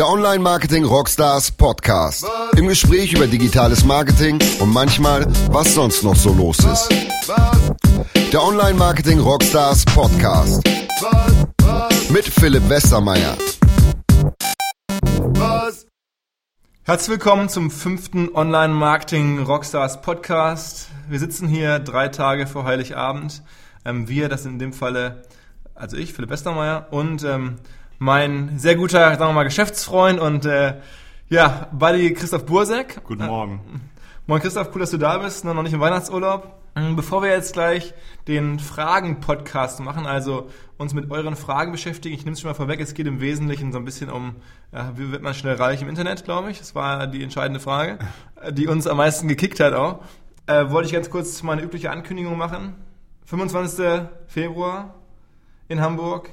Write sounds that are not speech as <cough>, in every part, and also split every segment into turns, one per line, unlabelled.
Der Online Marketing Rockstars Podcast. Im Gespräch über digitales Marketing und manchmal, was sonst noch so los ist. Der Online Marketing Rockstars Podcast. Mit Philipp Westermeier.
Herzlich willkommen zum fünften Online Marketing Rockstars Podcast. Wir sitzen hier drei Tage vor Heiligabend. Ähm, wir, das sind in dem Falle, also ich, Philipp Westermeier und ähm, mein sehr guter, sagen wir mal, Geschäftsfreund und äh, ja, Buddy Christoph Bursek.
Guten Morgen.
Äh, moin Christoph, cool, dass du da bist, ne, noch nicht im Weihnachtsurlaub. Ähm, bevor wir jetzt gleich den Fragen-Podcast machen, also uns mit euren Fragen beschäftigen, ich nehme es schon mal vorweg, es geht im Wesentlichen so ein bisschen um, ja, wie wird man schnell reich im Internet, glaube ich. Das war die entscheidende Frage, <laughs> die uns am meisten gekickt hat auch. Äh, wollte ich ganz kurz meine übliche Ankündigung machen. 25. Februar in Hamburg,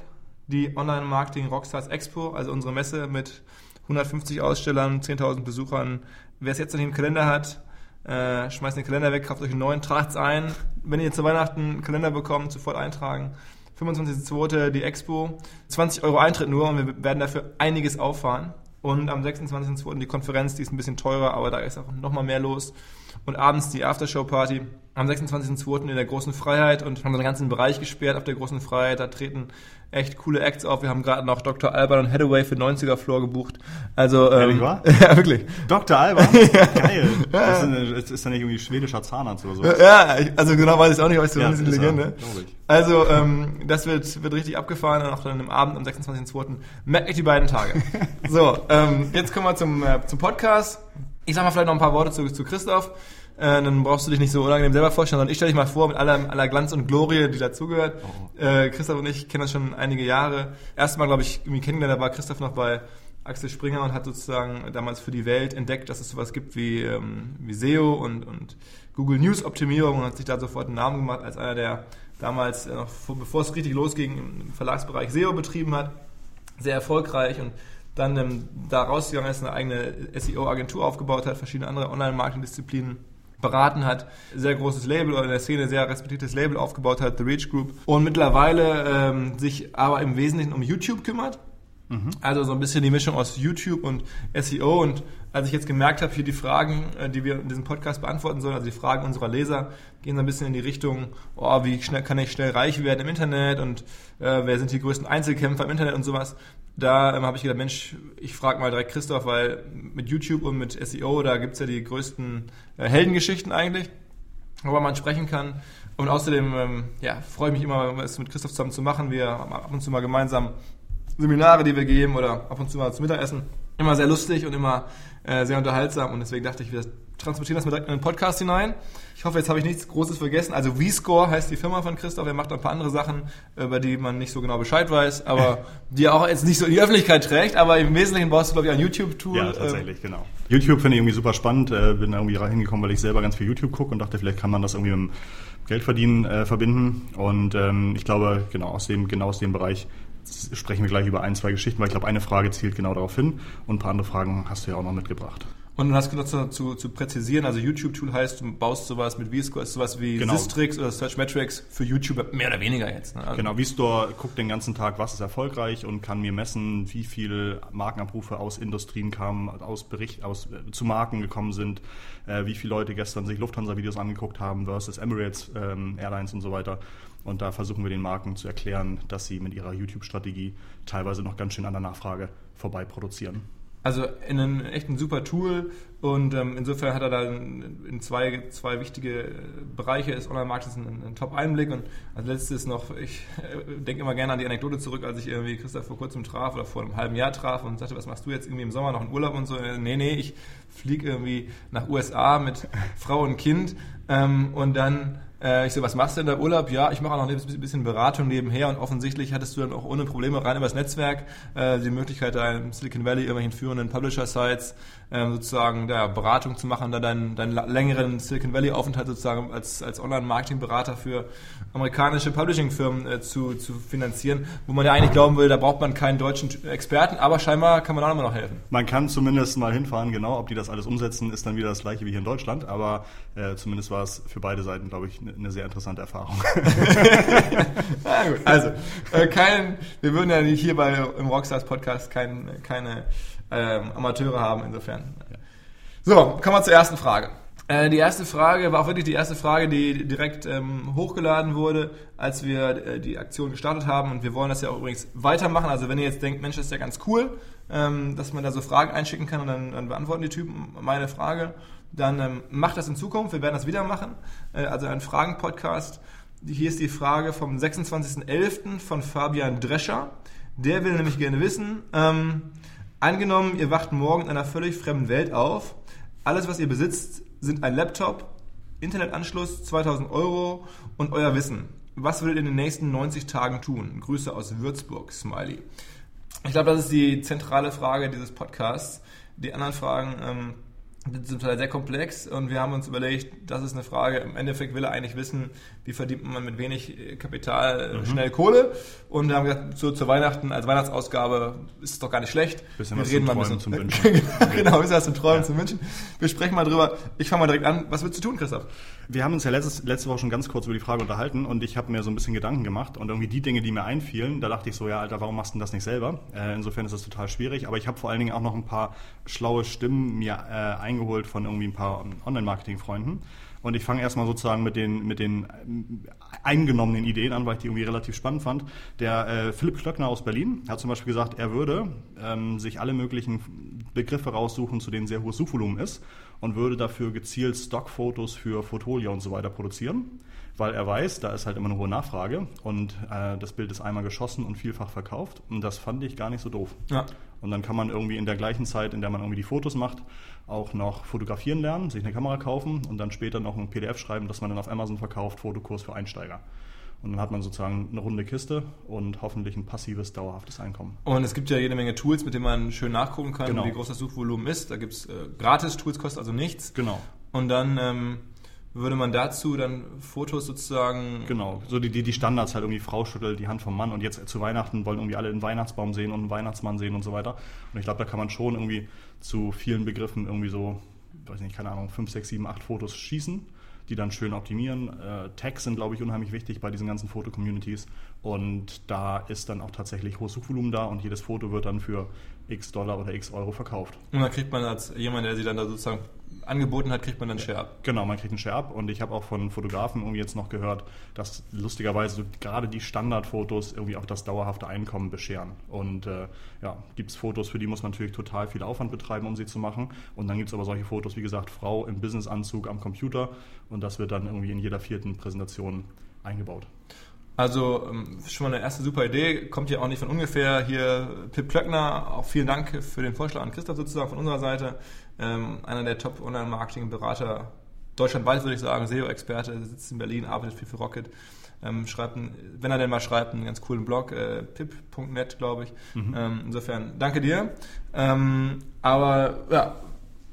die Online Marketing Rockstars Expo, also unsere Messe mit 150 Ausstellern, 10.000 Besuchern. Wer es jetzt noch nicht im Kalender hat, äh, schmeißt den Kalender weg, kauft euch einen neuen, tragt es ein. Wenn ihr zu Weihnachten einen Kalender bekommt, sofort eintragen. 25.02. die Expo, 20 Euro Eintritt nur und wir werden dafür einiges auffahren. Und am 26.02. die Konferenz, die ist ein bisschen teurer, aber da ist auch nochmal mehr los. Und abends die Aftershow-Party am 26.02. in der Großen Freiheit und haben den ganzen Bereich gesperrt auf der Großen Freiheit. Da treten echt coole Acts auf. Wir haben gerade noch Dr. Alban und Hathaway für 90er Floor gebucht. Also, ähm, <laughs> ja, wirklich.
Dr. Alban? <laughs> Geil. Das ist, ist ja nicht irgendwie schwedischer Zahnarzt oder so.
Ja, also genau weiß ich auch nicht, aber es ist so
Ja,
ein bisschen Legende.
ich.
Also, ähm, das wird, wird richtig abgefahren und auch dann am Abend am 26.02. Merkt euch die beiden Tage. <laughs> so, ähm, jetzt kommen wir zum, äh, zum Podcast. Ich sag mal vielleicht noch ein paar Worte zu, zu Christoph. Äh, dann brauchst du dich nicht so unangenehm selber vorstellen, sondern ich stelle dich mal vor mit aller, aller Glanz und Glorie, die dazugehört. Äh, Christoph und ich kennen das schon einige Jahre. Erstmal, glaube ich, irgendwie kennengelernt, da war Christoph noch bei Axel Springer und hat sozusagen damals für die Welt entdeckt, dass es sowas gibt wie, ähm, wie SEO und, und Google News Optimierung und hat sich da sofort einen Namen gemacht als einer, der damals, äh, bevor es richtig losging, im Verlagsbereich SEO betrieben hat. Sehr erfolgreich und dann ähm, da rausgegangen ist, eine eigene SEO-Agentur aufgebaut hat, verschiedene andere Online-Marketing-Disziplinen beraten hat, sehr großes Label oder in der Szene sehr respektiertes Label aufgebaut hat, The Reach Group, und mittlerweile ähm, sich aber im Wesentlichen um YouTube kümmert. Also so ein bisschen die Mischung aus YouTube und SEO. Und als ich jetzt gemerkt habe, hier die Fragen, äh, die wir in diesem Podcast beantworten sollen, also die Fragen unserer Leser, gehen so ein bisschen in die Richtung, oh, wie schnell kann ich schnell reich werden im Internet und äh, wer sind die größten Einzelkämpfer im Internet und sowas. Da ähm, habe ich gedacht, Mensch, ich frage mal direkt Christoph, weil mit YouTube und mit SEO, da gibt's ja die größten äh, Heldengeschichten eigentlich, worüber man sprechen kann. Und außerdem ähm, ja, freue ich mich immer, es mit Christoph zusammen zu machen. Wir haben ab und zu mal gemeinsam Seminare, die wir geben oder ab und zu mal zum Mittagessen. Immer sehr lustig und immer äh, sehr unterhaltsam und deswegen dachte ich, wir transportieren das mal direkt in den Podcast hinein. Ich hoffe, jetzt habe ich nichts Großes vergessen. Also VScore heißt die Firma von Christoph. Er macht ein paar andere Sachen, über die man nicht so genau Bescheid weiß, aber <laughs> die er auch jetzt nicht so in die Öffentlichkeit trägt. Aber im Wesentlichen brauchst du, glaube ich, ein YouTube-Tool.
Ja, tatsächlich, genau. YouTube finde ich irgendwie super spannend. Äh, bin da irgendwie hingekommen, weil ich selber ganz viel YouTube gucke und dachte, vielleicht kann man das irgendwie mit dem Geldverdienen äh, verbinden. Und ähm, ich glaube, genau aus dem, genau aus dem Bereich sprechen wir gleich über ein, zwei Geschichten, weil ich glaube, eine Frage zielt genau darauf hin und ein paar andere Fragen hast du ja auch noch mitgebracht.
Und du hast gesagt, zu, zu, zu präzisieren, also YouTube-Tool heißt, du baust sowas mit VScore, ist sowas wie
Genau.
Systrix oder Searchmetrics für YouTube, mehr oder weniger jetzt. Ne? Also-
Genau, VStore guckt den ganzen Tag, was ist erfolgreich und kann mir messen, wie viel Markenabrufe aus Industrien kamen, aus Bericht, aus äh, zu Marken gekommen sind, äh, wie viele Leute gestern sich Lufthansa-Videos angeguckt haben versus Emirates ähm, Airlines und so weiter. Und da versuchen wir den Marken zu erklären, dass sie mit ihrer YouTube-Strategie teilweise noch ganz schön an der Nachfrage vorbei produzieren.
Also in einem echt super Tool und ähm, insofern hat er da in, zwei, zwei wichtige äh, Bereiche des Online-Marktes einen, einen Top-Einblick und als letztes noch, ich äh, denke immer gerne an die Anekdote zurück, als ich irgendwie Christoph vor kurzem traf oder vor einem halben Jahr traf und sagte, was machst du jetzt irgendwie im Sommer noch in Urlaub und so. Äh, Nee, nee, ich fliege irgendwie nach USA mit Frau und Kind ähm, und dann ich so, was machst du denn da Urlaub? Ja, ich mache auch noch ein bisschen Beratung nebenher und offensichtlich hattest du dann auch ohne Probleme rein übers Netzwerk äh, die Möglichkeit, da im Silicon Valley irgendwelchen führenden Publisher-Sites ähm, sozusagen ja, Beratung zu machen, da deinen, deinen längeren Silicon Valley-Aufenthalt sozusagen als, als Online-Marketing-Berater für amerikanische Publishing-Firmen äh, zu, zu finanzieren, wo man ja eigentlich glauben will, da braucht man keinen deutschen Experten, aber scheinbar kann man auch immer noch helfen.
Man kann zumindest mal hinfahren, genau, ob die das alles umsetzen, ist dann wieder das gleiche wie hier in Deutschland, aber äh, zumindest war es für beide Seiten, glaube ich, eine eine sehr interessante Erfahrung. <laughs>
Ja, gut. Also, äh, kein, wir würden ja nicht hier bei im Rockstars Podcast kein, keine ähm, Amateure haben, insofern. So, kommen wir zur ersten Frage. Äh, die erste Frage war auch wirklich die erste Frage, die direkt ähm, hochgeladen wurde, als wir äh, die Aktion gestartet haben. Und wir wollen das ja auch übrigens weitermachen. Also wenn ihr jetzt denkt, Mensch, das ist ja ganz cool, ähm, dass man da so Fragen einschicken kann und dann, dann beantworten die Typen meine Frage, dann ähm, macht das in Zukunft. Wir werden das wieder machen. Äh, also ein Fragen-Podcast. Hier ist die Frage vom 26.11. von Fabian Drescher. Der will nämlich gerne wissen, ähm, angenommen, ihr wacht morgen in einer völlig fremden Welt auf. Alles, was ihr besitzt, sind ein Laptop, Internetanschluss, 2000 Euro und euer Wissen. Was würdet ihr in den nächsten 90 Tagen tun? Grüße aus Würzburg, Smiley. Ich glaube, das ist die zentrale Frage dieses Podcasts. Die anderen Fragen ähm, zum Teil sehr komplex und wir haben uns überlegt, das ist eine Frage, im Endeffekt will er eigentlich wissen, wie verdient man mit wenig äh, Kapital äh, mhm. schnell Kohle und wir haben gesagt, zu, zu Weihnachten als Weihnachtsausgabe ist es doch gar nicht schlecht.
Bisschen
wir
was
reden
zum
mal ein
Träumen,
bisschen
zum Wünschen. <laughs>
genau, bisschen was zum Träumen,
Ja.
zum Wünschen. Wir sprechen mal drüber. Ich fange mal direkt an. Was würdest du tun, Christoph?
Wir haben uns ja letztes, letzte Woche schon ganz kurz über die Frage unterhalten und ich habe mir so ein bisschen Gedanken gemacht und irgendwie die Dinge, die mir einfielen, da dachte ich so, ja, Alter, warum machst du denn das nicht selber? Äh, insofern ist das total schwierig, aber ich habe vor allen Dingen auch noch ein paar schlaue Stimmen mir äh, eingeholt von irgendwie ein paar Online-Marketing-Freunden. Und ich fange erstmal sozusagen mit den, mit den ähm, eingenommenen Ideen an, weil ich die irgendwie relativ spannend fand. Der äh, Philipp Klöckner aus Berlin hat zum Beispiel gesagt, er würde ähm, sich alle möglichen Begriffe raussuchen, zu denen sehr hohes Suchvolumen ist und würde dafür gezielt Stockfotos für Fotolia und so weiter produzieren, weil er weiß, da ist halt immer eine hohe Nachfrage und äh, das Bild ist einmal geschossen und vielfach verkauft und das fand ich gar nicht so doof.
Ja.
Und dann kann man irgendwie in der gleichen Zeit, in der man irgendwie die Fotos macht, auch noch fotografieren lernen, sich eine Kamera kaufen und dann später noch ein PDF schreiben, das man dann auf Amazon verkauft, Fotokurs für Einsteiger. Und dann hat man sozusagen eine runde Kiste und hoffentlich ein passives, dauerhaftes Einkommen.
Und es gibt ja jede Menge Tools, mit denen man schön nachgucken kann,
Genau.
wie groß das Suchvolumen ist. Da gibt es äh, Gratis-Tools, kostet also nichts.
Genau.
Und dann ähm, würde man dazu dann Fotos sozusagen.
Genau, so die, die, die Standards halt irgendwie Frau schüttelt die Hand vom Mann und jetzt zu Weihnachten wollen irgendwie alle einen Weihnachtsbaum sehen und einen Weihnachtsmann sehen und so weiter. Und ich glaube, da kann man schon irgendwie zu vielen Begriffen irgendwie so, weiß nicht, keine Ahnung, fünf, sechs, sieben, acht Fotos schießen, die dann schön optimieren. Äh, Tags sind, glaube ich, unheimlich wichtig bei diesen ganzen Foto-Communities. Und da ist dann auch tatsächlich hohes Suchvolumen da und jedes Foto wird dann für x Dollar oder x Euro verkauft.
Und dann kriegt man als jemand, der sie dann da sozusagen angeboten hat, kriegt man dann Share ab.
Genau, man kriegt einen Share ab und ich habe auch von Fotografen irgendwie jetzt noch gehört, dass lustigerweise so gerade die Standardfotos irgendwie auch das dauerhafte Einkommen bescheren. Und äh, ja, gibt es Fotos, für die muss man natürlich total viel Aufwand betreiben, um sie zu machen. Und dann gibt es aber solche Fotos, wie gesagt, Frau im Businessanzug am Computer und das wird dann irgendwie in jeder vierten Präsentation eingebaut.
Also ähm, schon mal eine erste super Idee, kommt ja auch nicht von ungefähr. Hier Pip Plöckner, auch vielen Dank für den Vorschlag an Christoph sozusagen von unserer Seite. Ähm, einer der Top Online-Marketing-Berater deutschlandweit, würde ich sagen, SEO-Experte, sitzt in Berlin, arbeitet viel für Rocket. Ähm, schreibt, einen, wenn er denn mal schreibt, einen ganz coolen Blog, äh, pip.net, glaube ich. Ähm, insofern, danke dir. Ähm, aber ja,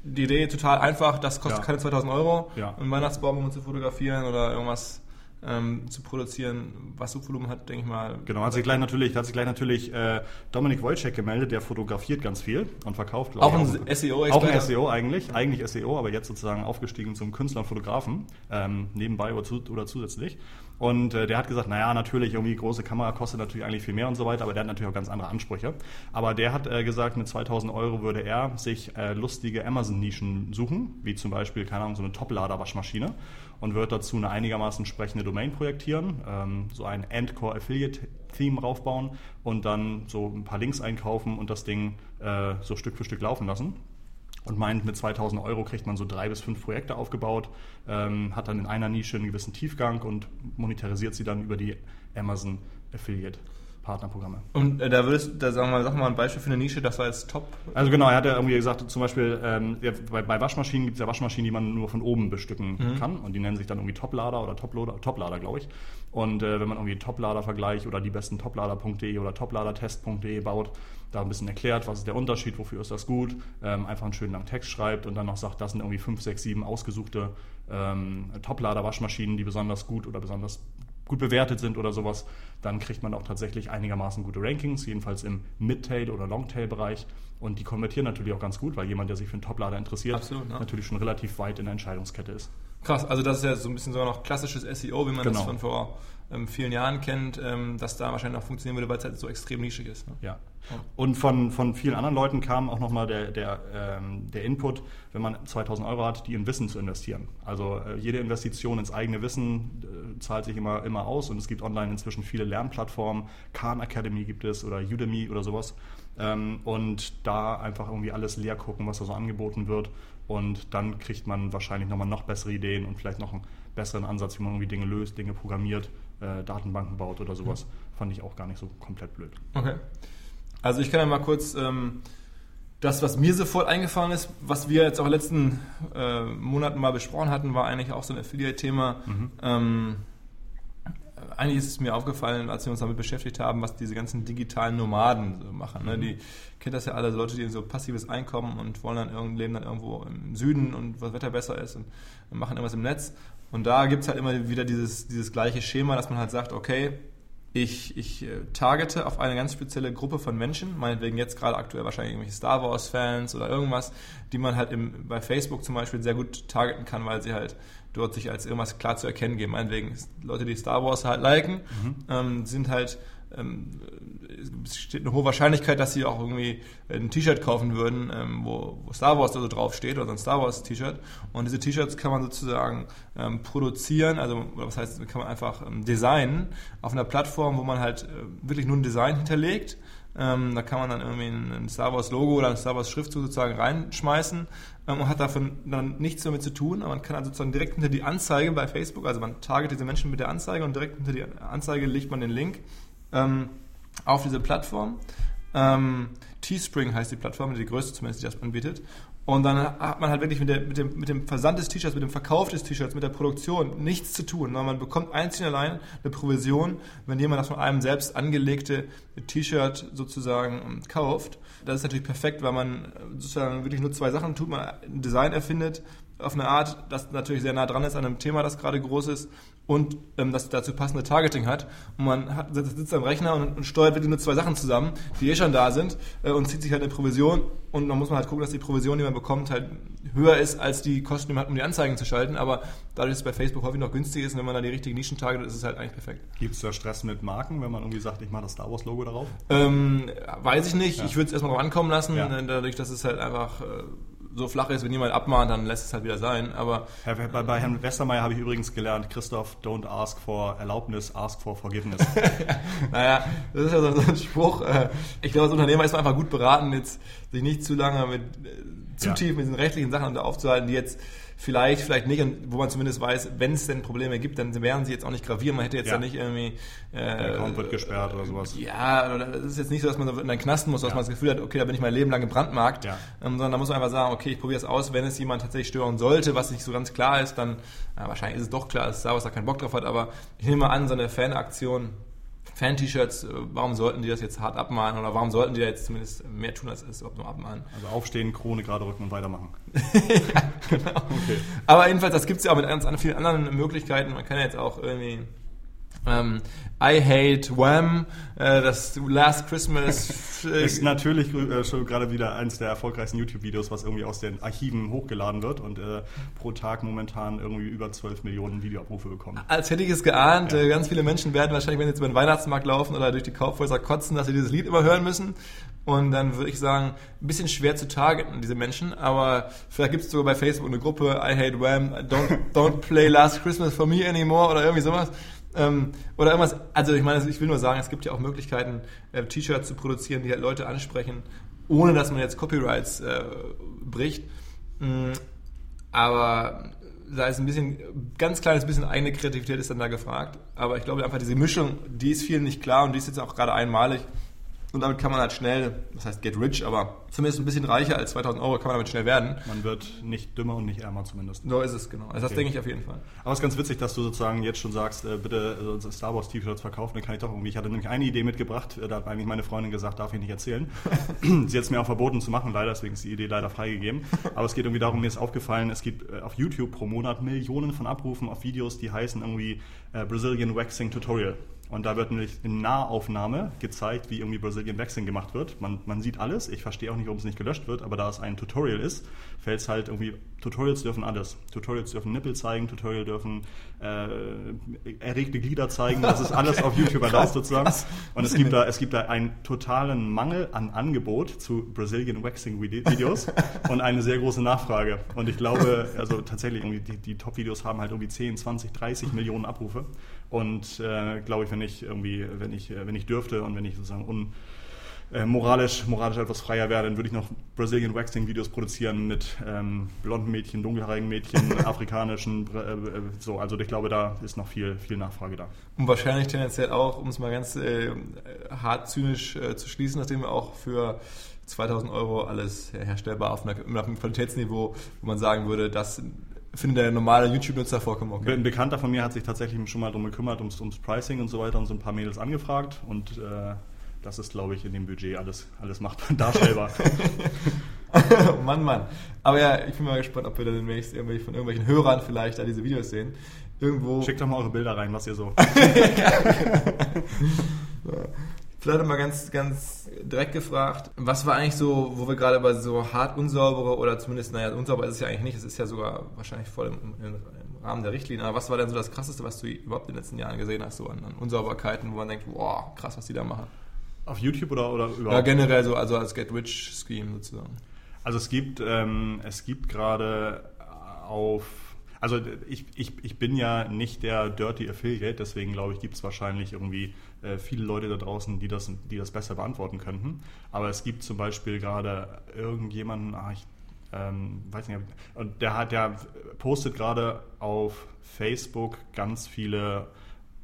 die Idee total einfach, das kostet
Ja.
keine 2000 Euro,
Ja.
einen Weihnachtsbaum um zu fotografieren oder irgendwas ähm, zu produzieren, was Suchvolumen hat, denke ich mal.
Genau, hat sich gleich natürlich, hat sich gleich natürlich äh, Dominik Wojcik gemeldet, der fotografiert ganz viel und verkauft, glaub
Auch
ich,
ein SEO-Experte.
Auch ein SEO eigentlich, eigentlich SEO, aber jetzt sozusagen aufgestiegen zum Künstler und Fotografen, ähm, nebenbei oder, zu, oder zusätzlich. Und äh, der hat gesagt, naja, natürlich, irgendwie große Kamera kostet natürlich eigentlich viel mehr und so weiter, aber der hat natürlich auch ganz andere Ansprüche. Aber der hat äh, gesagt, mit 2000 Euro würde er sich äh, lustige Amazon-Nischen suchen, wie zum Beispiel, keine Ahnung, so eine Top-Lader-Waschmaschine und wird dazu eine einigermaßen sprechende Domain projektieren, ähm, so ein Endcore Affiliate Theme raufbauen und dann so ein paar Links einkaufen und das Ding äh, so Stück für Stück laufen lassen. Und meint, mit 2000 Euro kriegt man so drei bis fünf Projekte aufgebaut, ähm, hat dann in einer Nische einen gewissen Tiefgang und monetarisiert sie dann über die Amazon Affiliate Partnerprogramme.
Und äh, da würdest da sagen wir, sag mal ein Beispiel für eine Nische, das war jetzt top.
Also genau, er hat ja irgendwie gesagt, zum Beispiel ähm, ja, bei, bei Waschmaschinen gibt es ja Waschmaschinen, die man nur von oben bestücken kann und die nennen sich dann irgendwie Toplader oder Toploader, Toplader, glaube ich. Und äh, wenn man irgendwie Toplader-Vergleich oder die besten Toplader.de oder Topladertest.de baut, da ein bisschen erklärt, was ist der Unterschied, wofür ist das gut, ähm, einfach einen schönen langen Text schreibt und dann noch sagt, das sind irgendwie 5, 6, 7 ausgesuchte ähm, Toplader-Waschmaschinen, die besonders gut oder besonders gut bewertet sind oder sowas, dann kriegt man auch tatsächlich einigermaßen gute Rankings, jedenfalls im Mid-Tail- oder Long-Tail-Bereich. Und die konvertieren natürlich auch ganz gut, weil jemand, der sich für einen Toplader interessiert,
Absolut, ne?
natürlich schon relativ weit in der Entscheidungskette ist.
Krass, also das ist ja so ein bisschen sogar noch klassisches SEO, wie man
Genau.
das von vor ähm, vielen Jahren kennt, ähm, dass da wahrscheinlich noch funktionieren würde, weil es halt so extrem nischig ist. Ne?
Ja. Und von, von vielen anderen Leuten kam auch nochmal der, der, ähm, der Input, wenn man 2000 Euro hat, die in Wissen zu investieren. Also äh, jede Investition ins eigene Wissen äh, zahlt sich immer, immer aus und es gibt online inzwischen viele Lernplattformen. Khan Academy gibt es oder Udemy oder sowas. Ähm, und da einfach irgendwie alles leer gucken, was da so angeboten wird. Und dann kriegt man wahrscheinlich nochmal noch bessere Ideen und vielleicht noch einen besseren Ansatz, wie man irgendwie Dinge löst, Dinge programmiert, äh, Datenbanken baut oder sowas. Fand ich auch gar nicht so komplett blöd.
Okay. Also ich kann ja mal kurz ähm, das, was mir sofort eingefallen ist, was wir jetzt auch in den letzten äh, Monaten mal besprochen hatten, war eigentlich auch so ein Affiliate-Thema. Ähm, eigentlich ist es mir aufgefallen, als wir uns damit beschäftigt haben, was diese ganzen digitalen Nomaden so machen. Ne? Die kennt das ja alle, so Leute, die so passives Einkommen und wollen dann irgend, leben dann irgendwo im Süden und wo das Wetter besser ist und, und machen irgendwas im Netz. Und da gibt es halt immer wieder dieses, dieses gleiche Schema, dass man halt sagt, okay, ich, ich äh, targete auf eine ganz spezielle Gruppe von Menschen, meinetwegen jetzt gerade aktuell wahrscheinlich irgendwelche Star Wars-Fans oder irgendwas, die man halt im, bei Facebook zum Beispiel sehr gut targeten kann, weil sie halt dort sich als irgendwas klar zu erkennen geben. Meinetwegen Leute, die Star Wars halt liken, ähm, sind halt ähm, es steht eine hohe Wahrscheinlichkeit, dass sie auch irgendwie ein T-Shirt kaufen würden, ähm, wo, wo Star Wars also draufsteht oder ein Star Wars T-Shirt. Und diese T-Shirts kann man sozusagen ähm, produzieren, also oder was heißt, kann man einfach ähm, designen auf einer Plattform, wo man halt äh, wirklich nur ein Design hinterlegt. Ähm, da kann man dann irgendwie ein, Star Wars Logo oder ein Star Wars Schriftzug sozusagen reinschmeißen ähm, und hat davon dann nichts damit zu tun. Aber man kann also sozusagen direkt hinter die Anzeige bei Facebook, also man target diese Menschen mit der Anzeige und direkt hinter die Anzeige legt man den Link ähm, auf diese Plattform. Ähm, Teespring heißt die Plattform, die größte zumindest, die das anbietet. Und dann hat man halt wirklich mit, der, mit, dem, mit dem Versand des T-Shirts, mit dem Verkauf des T-Shirts, mit der Produktion nichts zu tun. sondern Man bekommt einzig und allein eine Provision, wenn jemand das von einem selbst angelegte T-Shirt sozusagen ähm, kauft. Das ist natürlich perfekt, weil man äh, sozusagen wirklich nur zwei Sachen tut. Man ein Design erfindet auf eine Art, das natürlich sehr nah dran ist an einem Thema, das gerade groß ist und ähm, das dazu passende Targeting hat. Und man hat, sitzt am Rechner und, und steuert wirklich nur zwei Sachen zusammen, die eh schon da sind äh, und zieht sich halt eine Provision und dann muss man halt gucken, dass die Provision, die man bekommt, halt höher ist als die Kosten, die man hat, um die Anzeigen zu schalten. Aber dadurch, dass es bei Facebook häufig noch günstig ist und wenn man da die richtigen Nischen targetet, ist es halt eigentlich perfekt.
Gibt es da Stress mit Marken, wenn man irgendwie sagt, ich mache das Star Wars Logo darauf?
Ähm, weiß ich nicht.
Ja.
Ich würde es erstmal drauf ankommen lassen,
Ja.
dadurch, dass es halt einfach äh, so flach ist, wenn jemand abmahnt, dann lässt es halt wieder sein. Aber
bei, bei Herrn Westermeier habe ich übrigens gelernt, Christoph, don't ask for Erlaubnis, ask for forgiveness. <laughs>
Naja, das ist ja so, ein Spruch. äh, Ich glaube, als Unternehmer ist man einfach gut beraten, jetzt sich nicht zu lange mit äh, zu
Ja.
tief mit diesen rechtlichen Sachen aufzuhalten, die jetzt vielleicht, vielleicht nicht, und wo man zumindest weiß, wenn es denn Probleme gibt, dann wären sie jetzt auch nicht gravierend. Man hätte jetzt
Ja.
ja nicht irgendwie. Äh,
Der Account wird gesperrt oder sowas.
Ja, es ist jetzt nicht so, dass man so in einen Knasten muss, dass man das Gefühl hat, okay, da bin ich mein Leben lang gebrandmarkt,
Ja.
ähm, sondern da muss man einfach sagen, okay, ich probiere es aus, wenn es jemand tatsächlich stören sollte, was nicht so ganz klar ist, dann, ja, wahrscheinlich ist es doch klar, dass Star Wars da keinen Bock drauf hat, aber ich nehme mal an, so eine Fanaktion, Fan-T-Shirts, äh, warum sollten die das jetzt hart abmahnen oder warum sollten die da jetzt zumindest mehr tun, als es überhaupt nur abmahnen?
Also aufstehen, Krone gerade rücken und weitermachen. <laughs>
Aber jedenfalls, das gibt es ja auch mit ganz an vielen anderen Möglichkeiten. Man kann ja jetzt auch irgendwie ähm, I Hate Wham, äh, das Last Christmas <laughs> äh,
Ist natürlich äh, schon gerade wieder eines der erfolgreichsten YouTube-Videos, was irgendwie aus den Archiven hochgeladen wird und äh, pro Tag momentan irgendwie über 12 Millionen Videoabrufe bekommt.
Als hätte ich es geahnt,
Ja.
äh, ganz viele Menschen werden wahrscheinlich, wenn sie jetzt über den Weihnachtsmarkt laufen oder durch die Kaufhäuser kotzen, dass sie dieses Lied immer hören müssen. Und dann würde ich sagen, ein bisschen schwer zu targeten, diese Menschen. Aber vielleicht gibt es sogar bei Facebook eine Gruppe, I hate Wham, don't, don't play Last Christmas for me anymore oder irgendwie sowas. Ähm, oder irgendwas, also ich meine, ich will nur sagen, es gibt ja auch Möglichkeiten, äh, T-Shirts zu produzieren, die halt Leute ansprechen, ohne dass man jetzt Copyrights äh, bricht. Mm, aber da ist ein bisschen, ganz kleines bisschen eigene Kreativität ist dann da gefragt. Aber ich glaube einfach, diese Mischung, die ist vielen nicht klar und die ist jetzt auch gerade einmalig. Und damit kann man halt schnell, das heißt get rich, aber zumindest ein bisschen reicher als 2000 Euro kann man damit schnell werden.
Man wird nicht dümmer und nicht ärmer zumindest.
So ist es, genau. Also das
Okay.
denke ich auf jeden Fall.
Aber es ist ganz witzig, dass du sozusagen jetzt schon sagst, äh, bitte äh, Star Wars T-Shirts verkaufen. Dann kann ich doch irgendwie, ich hatte nämlich eine Idee mitgebracht, äh, da hat eigentlich meine Freundin gesagt, darf ich nicht erzählen. <laughs> Sie hat es mir auch verboten zu machen, leider, deswegen ist die Idee leider freigegeben. Aber es geht irgendwie darum, mir ist aufgefallen, es gibt äh, auf YouTube pro Monat Millionen von Abrufen auf Videos, die heißen irgendwie Brazilian Waxing Tutorial. Und da wird nämlich in Nahaufnahme gezeigt, wie irgendwie Brazilian Waxing gemacht wird. Man, man sieht alles. Ich verstehe auch nicht, warum es nicht gelöscht wird, aber da es ein Tutorial ist, fällt es halt irgendwie, Tutorials dürfen alles. Tutorials dürfen Nippel zeigen, Tutorial dürfen äh, erregte Glieder zeigen. Das ist alles <laughs> auf YouTube erlaubt sozusagen. Krass. Und es gibt, da, es gibt da einen totalen Mangel an Angebot zu Brazilian Waxing Videos und eine sehr große Nachfrage. Und ich glaube, also tatsächlich, irgendwie die, die Top-Videos haben halt irgendwie 10, 20, 30 Millionen Abrufe. Und äh, glaube ich, wenn ich irgendwie, wenn ich, äh, wenn ich dürfte und wenn ich sozusagen un, äh, moralisch, moralisch etwas freier wäre, dann würde ich noch Brazilian Waxing Videos produzieren mit ähm, blonden Mädchen, dunkelhaarigen Mädchen, <laughs> afrikanischen, äh, äh, so. Also ich glaube, da ist noch viel, viel Nachfrage da.
Und wahrscheinlich tendenziell auch, um es mal ganz äh, hart zynisch zu schließen, nachdem wir auch für 2000 Euro alles herstellbar auf einem Qualitätsniveau, wo man sagen würde, das findet der normale YouTube-Nutzer vollkommen okay.
Ein Bekannter von mir hat sich tatsächlich schon mal darum gekümmert, ums, ums Pricing und so weiter und so ein paar Mädels angefragt und äh, das ist, glaube ich, in dem Budget alles, alles machbar, <laughs> darstellbar. <laughs>
Mann, Mann. Aber ja, ich bin mal gespannt, ob wir dann demnächst irgendwie von irgendwelchen Hörern vielleicht da diese Videos sehen. Irgendwo.
Schickt doch mal eure Bilder rein, was ihr so. <laughs>
Vielleicht mal ganz, ganz direkt gefragt, was war eigentlich so, wo wir gerade bei so hart unsaubere oder zumindest, naja, unsauber ist es ja eigentlich nicht, es ist ja sogar wahrscheinlich voll im, im, im Rahmen der Richtlinie, aber was war denn so das Krasseste, was du überhaupt in den letzten Jahren gesehen hast, so an, an Unsauberkeiten, wo man denkt, wow, krass, was die da machen?
Auf YouTube oder, oder
überhaupt? Ja, generell so, also als Get-Rich-Scheme sozusagen.
Also es gibt, ähm, es gibt gerade auf also ich, ich, ich bin ja nicht der Dirty Affiliate, deswegen glaube ich, gibt es wahrscheinlich irgendwie äh, viele Leute da draußen, die das, die das besser beantworten könnten. Aber es gibt zum Beispiel gerade irgendjemanden, ah, ich ähm, weiß nicht, und der hat, der postet gerade auf Facebook ganz viele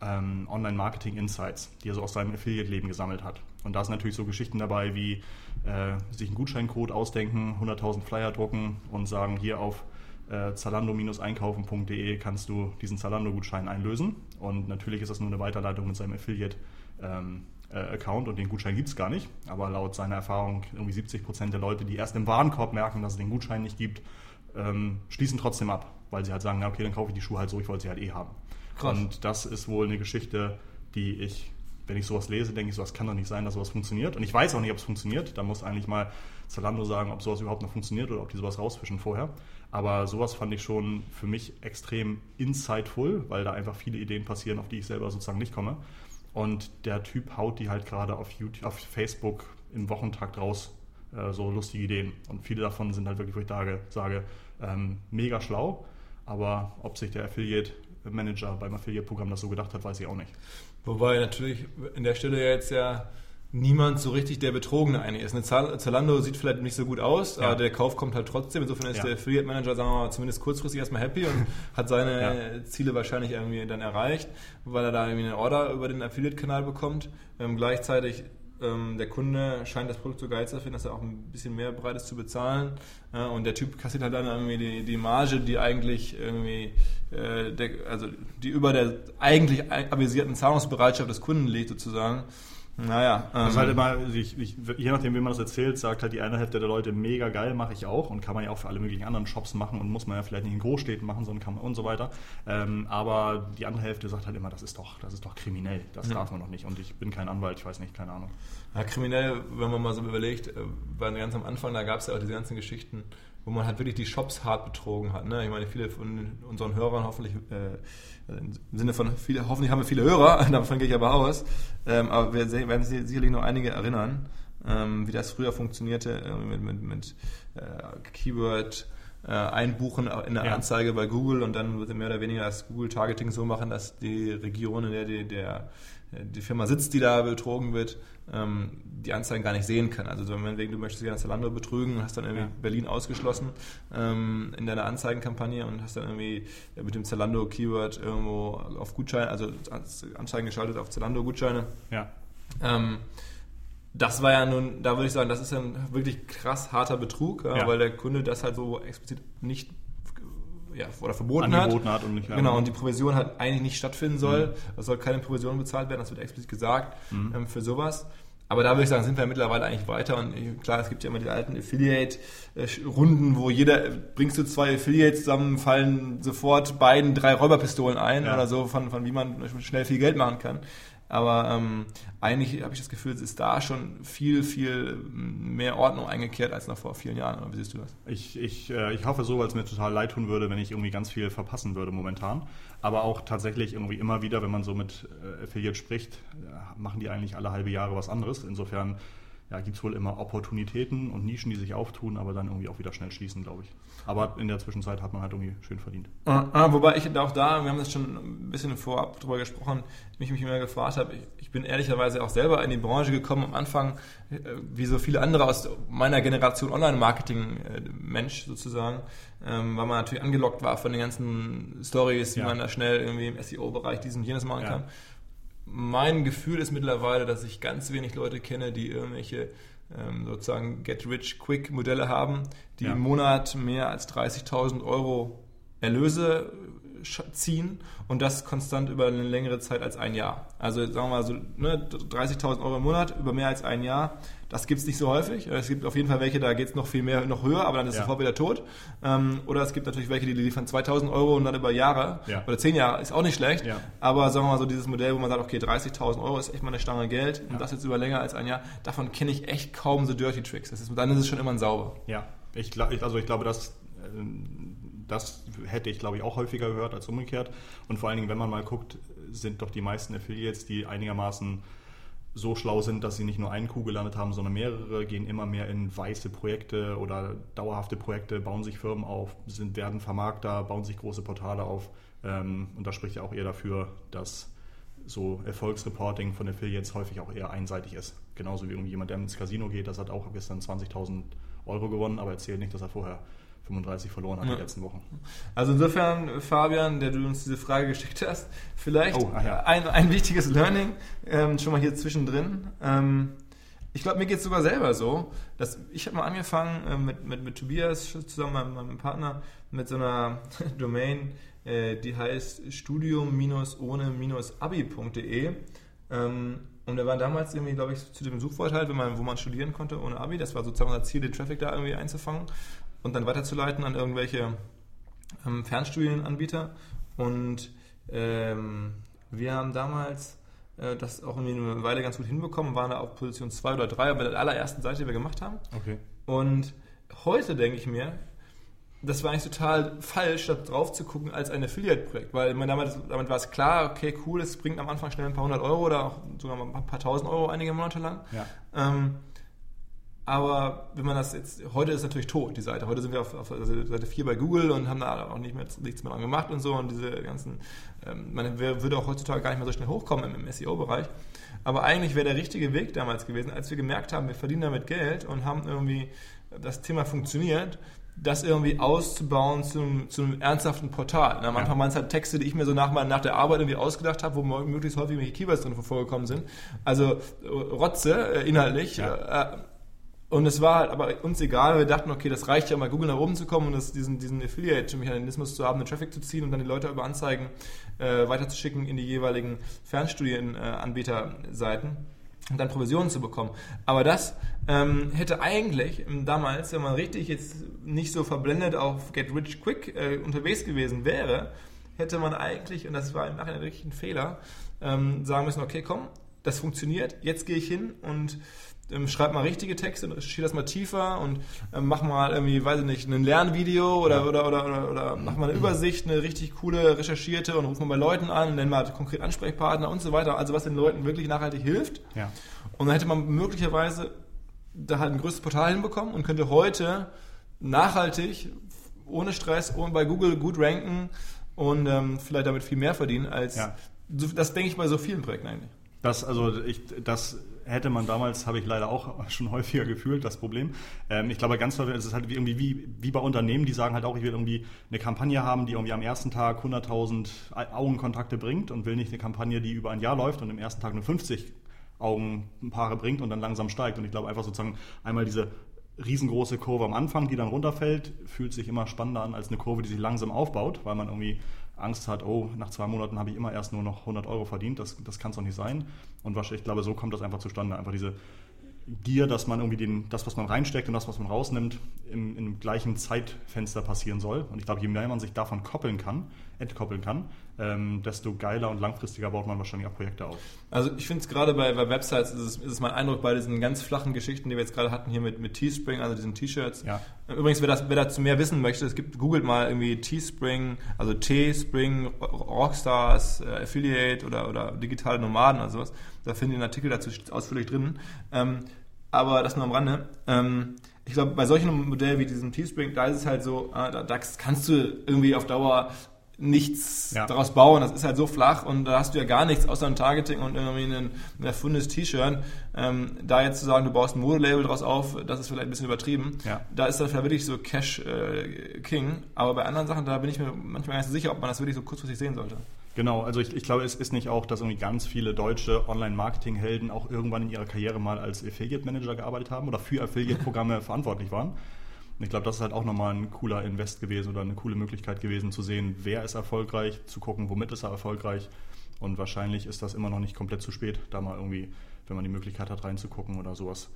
ähm, Online-Marketing-Insights, die er so aus seinem Affiliate-Leben gesammelt hat. Und da sind natürlich so Geschichten dabei wie äh, sich einen Gutscheincode ausdenken, 100.000 Flyer drucken und sagen, hier auf äh, zalando-einkaufen.de kannst du diesen Zalando-Gutschein einlösen. Und natürlich ist das nur eine Weiterleitung mit seinem Affiliate. Ähm, äh, Account und den Gutschein gibt es gar nicht. Aber laut seiner Erfahrung irgendwie 70 Prozent der Leute, die erst im Warenkorb merken, dass es den Gutschein nicht gibt, ähm, schließen trotzdem ab, weil sie halt sagen, na okay, dann kaufe ich die Schuhe halt so, ich wollte sie halt eh haben. Krass. Und das ist wohl eine Geschichte, die ich, wenn ich sowas lese, denke ich, sowas kann doch nicht sein, dass sowas funktioniert. Und ich weiß auch nicht, ob es funktioniert. Da muss eigentlich mal Zalando sagen, ob sowas überhaupt noch funktioniert oder ob die sowas rausfischen vorher. Aber sowas fand ich schon für mich extrem insightful, weil da einfach viele Ideen passieren, auf die ich selber sozusagen nicht komme. Und der Typ haut die halt gerade auf, YouTube, auf Facebook im Wochentakt raus, äh, so lustige Ideen. Und viele davon sind halt wirklich, wo ich sage, sage ähm, mega schlau. Aber ob sich der Affiliate Manager beim Affiliate-Programm das so gedacht hat, weiß ich auch nicht.
Wobei natürlich in der Stelle jetzt ja niemand so richtig der Betrogene eigentlich ist. Eine Zalando sieht vielleicht nicht so gut aus, ja. aber der Kauf kommt halt trotzdem. Insofern ist ja. der Affiliate Manager, sagen wir mal, zumindest kurzfristig erstmal happy und <laughs> hat seine ja. Ziele wahrscheinlich irgendwie dann erreicht, weil er da irgendwie eine Order über den Affiliate-Kanal bekommt. Ähm, gleichzeitig ähm, der Kunde scheint das Produkt so geil zu finden, dass er auch ein bisschen mehr bereit ist zu bezahlen. Äh, und der Typ kassiert halt dann irgendwie die, die Marge, die eigentlich irgendwie, äh, der, also die über der eigentlich avisierten Zahlungsbereitschaft des Kunden liegt sozusagen.
Naja. Ähm, das ist halt ähm, immer, ich, ich, je nachdem, wie man das erzählt, sagt halt die eine Hälfte der Leute, mega geil, mache ich auch und kann man ja auch für alle möglichen anderen Shops machen und muss man ja vielleicht nicht in Großstädten machen, sondern kann man und so weiter. Ähm, aber die andere Hälfte sagt halt immer, das ist doch, das ist doch kriminell, das ja. darf man noch nicht und ich bin kein Anwalt, ich weiß nicht, keine Ahnung.
Ja, kriminell, wenn man mal so überlegt, äh, weil ganz am Anfang, da gab es ja auch diese ganzen Geschichten, wo man halt wirklich die Shops hart betrogen hat. Ne? Ich meine, viele von unseren Hörern hoffentlich, äh, im Sinne von, viele, hoffentlich haben wir viele Hörer, <laughs> davon gehe ich aber aus, ähm, aber wir werden sich sicherlich noch einige erinnern, ähm, wie das früher funktionierte äh, mit, mit, mit äh, Keyword, äh, einbuchen in der ja. Anzeige bei Google und dann mehr oder weniger das Google-Targeting so machen, dass die Region, in der die, der, die Firma sitzt, die da betrogen wird, ähm, die Anzeigen gar nicht sehen kann. Also so, wenn du möchtest gerne Zalando betrügen und hast dann irgendwie ja. Berlin ausgeschlossen ähm, in deiner Anzeigenkampagne und hast dann irgendwie mit dem Zalando-Keyword irgendwo auf Gutscheine, also Anzeigen geschaltet auf Zalando-Gutscheine.
Ja.
Ähm, das war ja nun, da würde ich sagen, das ist ein wirklich krass harter Betrug, ja. weil der Kunde das halt so explizit nicht ja, oder verboten
Angeboten
hat.
hat und nicht
genau, und die Provision halt eigentlich nicht stattfinden soll. Mhm. Es soll keine Provision bezahlt werden, das wird explizit gesagt mhm. ähm, für sowas. Aber da würde ich sagen, sind wir mittlerweile eigentlich weiter. Und klar, es gibt ja immer die alten Affiliate-Runden, wo jeder, bringst du zwei Affiliates zusammen, fallen sofort beiden drei Räuberpistolen ein ja. oder so, von, von wie man schnell viel Geld machen kann. Aber ähm, eigentlich habe ich das Gefühl, es ist da schon viel, viel mehr Ordnung eingekehrt als noch vor vielen Jahren. Oder wie siehst du das?
Ich, ich, äh, ich hoffe so, weil es mir total leid tun würde, wenn ich irgendwie ganz viel verpassen würde momentan. Aber auch tatsächlich irgendwie immer wieder, wenn man so mit äh, Affiliate spricht, äh, machen die eigentlich alle halbe Jahre was anderes. Insofern ja, gibt es wohl immer Opportunitäten und Nischen, die sich auftun, aber dann irgendwie auch wieder schnell schließen, glaube ich. Aber in der Zwischenzeit hat man halt irgendwie schön verdient.
Ah, ah, wobei ich auch da, wir haben das schon ein bisschen vorab drüber gesprochen, mich mich immer gefragt habe, ich, ich, bin ehrlicherweise auch selber in die Branche gekommen am Anfang, äh, wie so viele andere aus meiner Generation Online-Marketing-Mensch sozusagen, ähm, weil man natürlich angelockt war von den ganzen Stories, wie ja. man da schnell irgendwie im SEO-Bereich diesen und jenes machen ja. kann mein Gefühl ist mittlerweile, dass ich ganz wenig Leute kenne, die irgendwelche ähm, sozusagen Get-Rich-Quick-Modelle haben, die ja. im Monat mehr als 30.000 Euro Erlöse ziehen und das konstant über eine längere Zeit als ein Jahr. Also sagen wir mal so ne, 30.000 Euro im Monat über mehr als ein Jahr. Das gibt es nicht so häufig. Es gibt auf jeden Fall welche, da geht es noch viel mehr, noch höher, aber dann ist ja. sofort wieder tot. Ähm, oder es gibt natürlich welche, die liefern 2.000 Euro und dann über Jahre ja. oder 10 Jahre, ist auch nicht schlecht. Ja. Aber sagen wir mal so dieses Modell, wo man sagt, okay, 30.000 Euro ist echt mal eine Stange Geld und das jetzt über länger als ein Jahr, davon kenne ich echt kaum so Dirty Tricks. Das ist, dann ist es schon immer ein sauber.
Ja, ich, also ich glaube, dass das hätte ich, glaube ich, auch häufiger gehört als umgekehrt. Und vor allen Dingen, wenn man mal guckt, sind doch die meisten Affiliates, die einigermaßen so schlau sind, dass sie nicht nur einen Coup gelandet haben, sondern mehrere, gehen immer mehr in weiße Projekte oder dauerhafte Projekte, bauen sich Firmen auf, sind, werden Vermarkter, bauen sich große Portale auf. Ähm, und das spricht ja auch eher dafür, dass so Erfolgsreporting von Affiliates häufig auch eher einseitig ist. Genauso wie jemand, der ins Casino geht, das hat auch gestern 20.000 Euro gewonnen, aber erzählt nicht, dass er vorher 35 verloren hat ja. die letzten Wochen.
Also insofern, Fabian, der du uns diese Frage geschickt hast, vielleicht oh, ja. ein, ein wichtiges Learning ähm, schon mal hier zwischendrin. Ähm, ich glaube, mir geht es sogar selber so, dass ich habe mal angefangen äh, mit, mit, mit Tobias zusammen, meinem, meinem Partner, mit so einer <laughs> Domain, äh, die heißt studium-ohne-abi.de. Ähm, und wir waren damals irgendwie, glaube ich, zu dem Suchwort halt, wenn man, wo man studieren konnte ohne Abi. Das war sozusagen unser Ziel, den Traffic da irgendwie einzufangen und dann weiterzuleiten an irgendwelche ähm, Fernstudienanbieter. Und ähm, wir haben damals äh, das auch irgendwie eine Weile ganz gut hinbekommen, waren da auf Position 2 oder 3 bei der allerersten Seite, die wir gemacht haben.
Okay.
Und heute denke ich mir, das war eigentlich total falsch, da drauf zu gucken als ein Affiliate-Projekt, weil man damit, damit war es klar, okay, cool, es bringt am Anfang schnell ein paar hundert Euro oder auch sogar ein paar tausend Euro einige Monate lang.
Ja.
Ähm, aber wenn man das jetzt, heute ist natürlich tot, die Seite. Heute sind wir auf, auf Seite 4 bei Google und haben da auch nicht mehr, nichts mehr dran gemacht und so. Und diese ganzen, ähm, man würde auch heutzutage gar nicht mehr so schnell hochkommen im, im SEO-Bereich. Aber eigentlich wäre der richtige Weg damals gewesen, als wir gemerkt haben, wir verdienen damit Geld und haben irgendwie das Thema funktioniert, das irgendwie auszubauen zum, zum ernsthaften Portal. Und am Anfang waren es halt Texte, die ich mir so nach, nach der Arbeit irgendwie ausgedacht habe, wo möglichst häufig welche Keywords drin vorgekommen sind. Also Rotze äh, inhaltlich. Ja. Äh, und es war halt aber uns egal, wir dachten, okay, das reicht ja mal Google nach oben zu kommen und das, diesen, diesen Affiliate-Mechanismus zu haben, den Traffic zu ziehen und dann die Leute über Anzeigen äh, weiterzuschicken in die jeweiligen Fernstudienanbieterseiten und dann Provisionen zu bekommen. Aber das ähm, hätte eigentlich damals, wenn man richtig jetzt nicht so verblendet auf Get Rich Quick äh, unterwegs gewesen wäre, hätte man eigentlich, und das war im Nachhinein wirklich ein Fehler, ähm, sagen müssen, okay, komm, das funktioniert, jetzt gehe ich hin und ähm, schreib mal richtige Texte und recherchiere das mal tiefer und ähm, mach mal irgendwie, weiß ich nicht, ein Lernvideo oder, oder, oder, oder, oder, mach mal eine Übersicht, eine richtig coole recherchierte und ruf mal bei Leuten an, nenn mal konkret Ansprechpartner und so weiter. Also was den Leuten wirklich nachhaltig hilft.
Ja.
Und dann hätte man möglicherweise da halt ein größtes Portal hinbekommen und könnte heute nachhaltig, ohne Stress, ohne bei Google gut ranken und ähm, vielleicht damit viel mehr verdienen als ja. das denke ich bei so vielen Projekten eigentlich.
Das, also ich, das hätte man damals, habe ich leider auch <laughs> schon häufiger gefühlt, das Problem. Ähm, ich glaube, ganz häufig ist es halt irgendwie wie, wie bei Unternehmen, die sagen halt auch, ich will irgendwie eine Kampagne haben, die irgendwie am ersten Tag 100.000 Augenkontakte bringt und will nicht eine Kampagne, die über ein Jahr läuft und im ersten Tag nur 50 Augenpaare bringt und dann langsam steigt. Und ich glaube einfach sozusagen einmal diese riesengroße Kurve am Anfang, die dann runterfällt, fühlt sich immer spannender an als eine Kurve, die sich langsam aufbaut, weil man irgendwie Angst hat, oh, nach zwei Monaten habe ich immer erst nur noch 100 Euro verdient, das, das kann es doch nicht sein. Und ich glaube, so kommt das einfach zustande, einfach diese Gier, dass man irgendwie den, das, was man reinsteckt und das, was man rausnimmt, im, im gleichen Zeitfenster passieren soll. Und ich glaube, je mehr man sich davon koppeln kann, entkoppeln kann, ähm, desto geiler und langfristiger baut man wahrscheinlich auch Projekte auf.
Also ich finde es gerade bei, bei Websites, ist es, ist es mein Eindruck bei diesen ganz flachen Geschichten, die wir jetzt gerade hatten hier mit, mit Teespring, also diesen T-Shirts.
Ja.
Übrigens, wer, das, wer dazu mehr wissen möchte, es gibt, googelt mal irgendwie Teespring, also T-Spring, Rockstars, äh, Affiliate oder, oder digitale Nomaden oder sowas. Da findet ihr einen Artikel dazu ausführlich drin. Ähm, aber das nur am Rande. Ähm, ich glaube, bei solchen Modellen wie diesem Teespring, da ist es halt so, äh, da, da kannst du irgendwie auf Dauer nichts
Ja.
daraus bauen. Das ist halt so flach und da hast du ja gar nichts außer ein Targeting und irgendwie ein, ein erfundenes T-Shirt. Ähm, da jetzt zu sagen, du baust ein Modelabel draus auf, das ist vielleicht ein bisschen übertrieben.
Ja.
Da ist das vielleicht wirklich so Cash äh, King. Aber bei anderen Sachen, da bin ich mir manchmal gar nicht so sicher, ob man das wirklich so kurzfristig sehen sollte.
Genau, also ich, ich glaube, es ist nicht auch, dass irgendwie ganz viele deutsche Online-Marketing-Helden auch irgendwann in ihrer Karriere mal als Affiliate-Manager gearbeitet haben oder für Affiliate-Programme <laughs> verantwortlich waren. Und ich glaube, das ist halt auch nochmal ein cooler Invest gewesen oder eine coole Möglichkeit gewesen zu sehen, wer ist erfolgreich, zu gucken, womit ist er erfolgreich. Und wahrscheinlich ist das immer noch nicht komplett zu spät, da mal irgendwie, wenn man die Möglichkeit hat, reinzugucken oder sowas,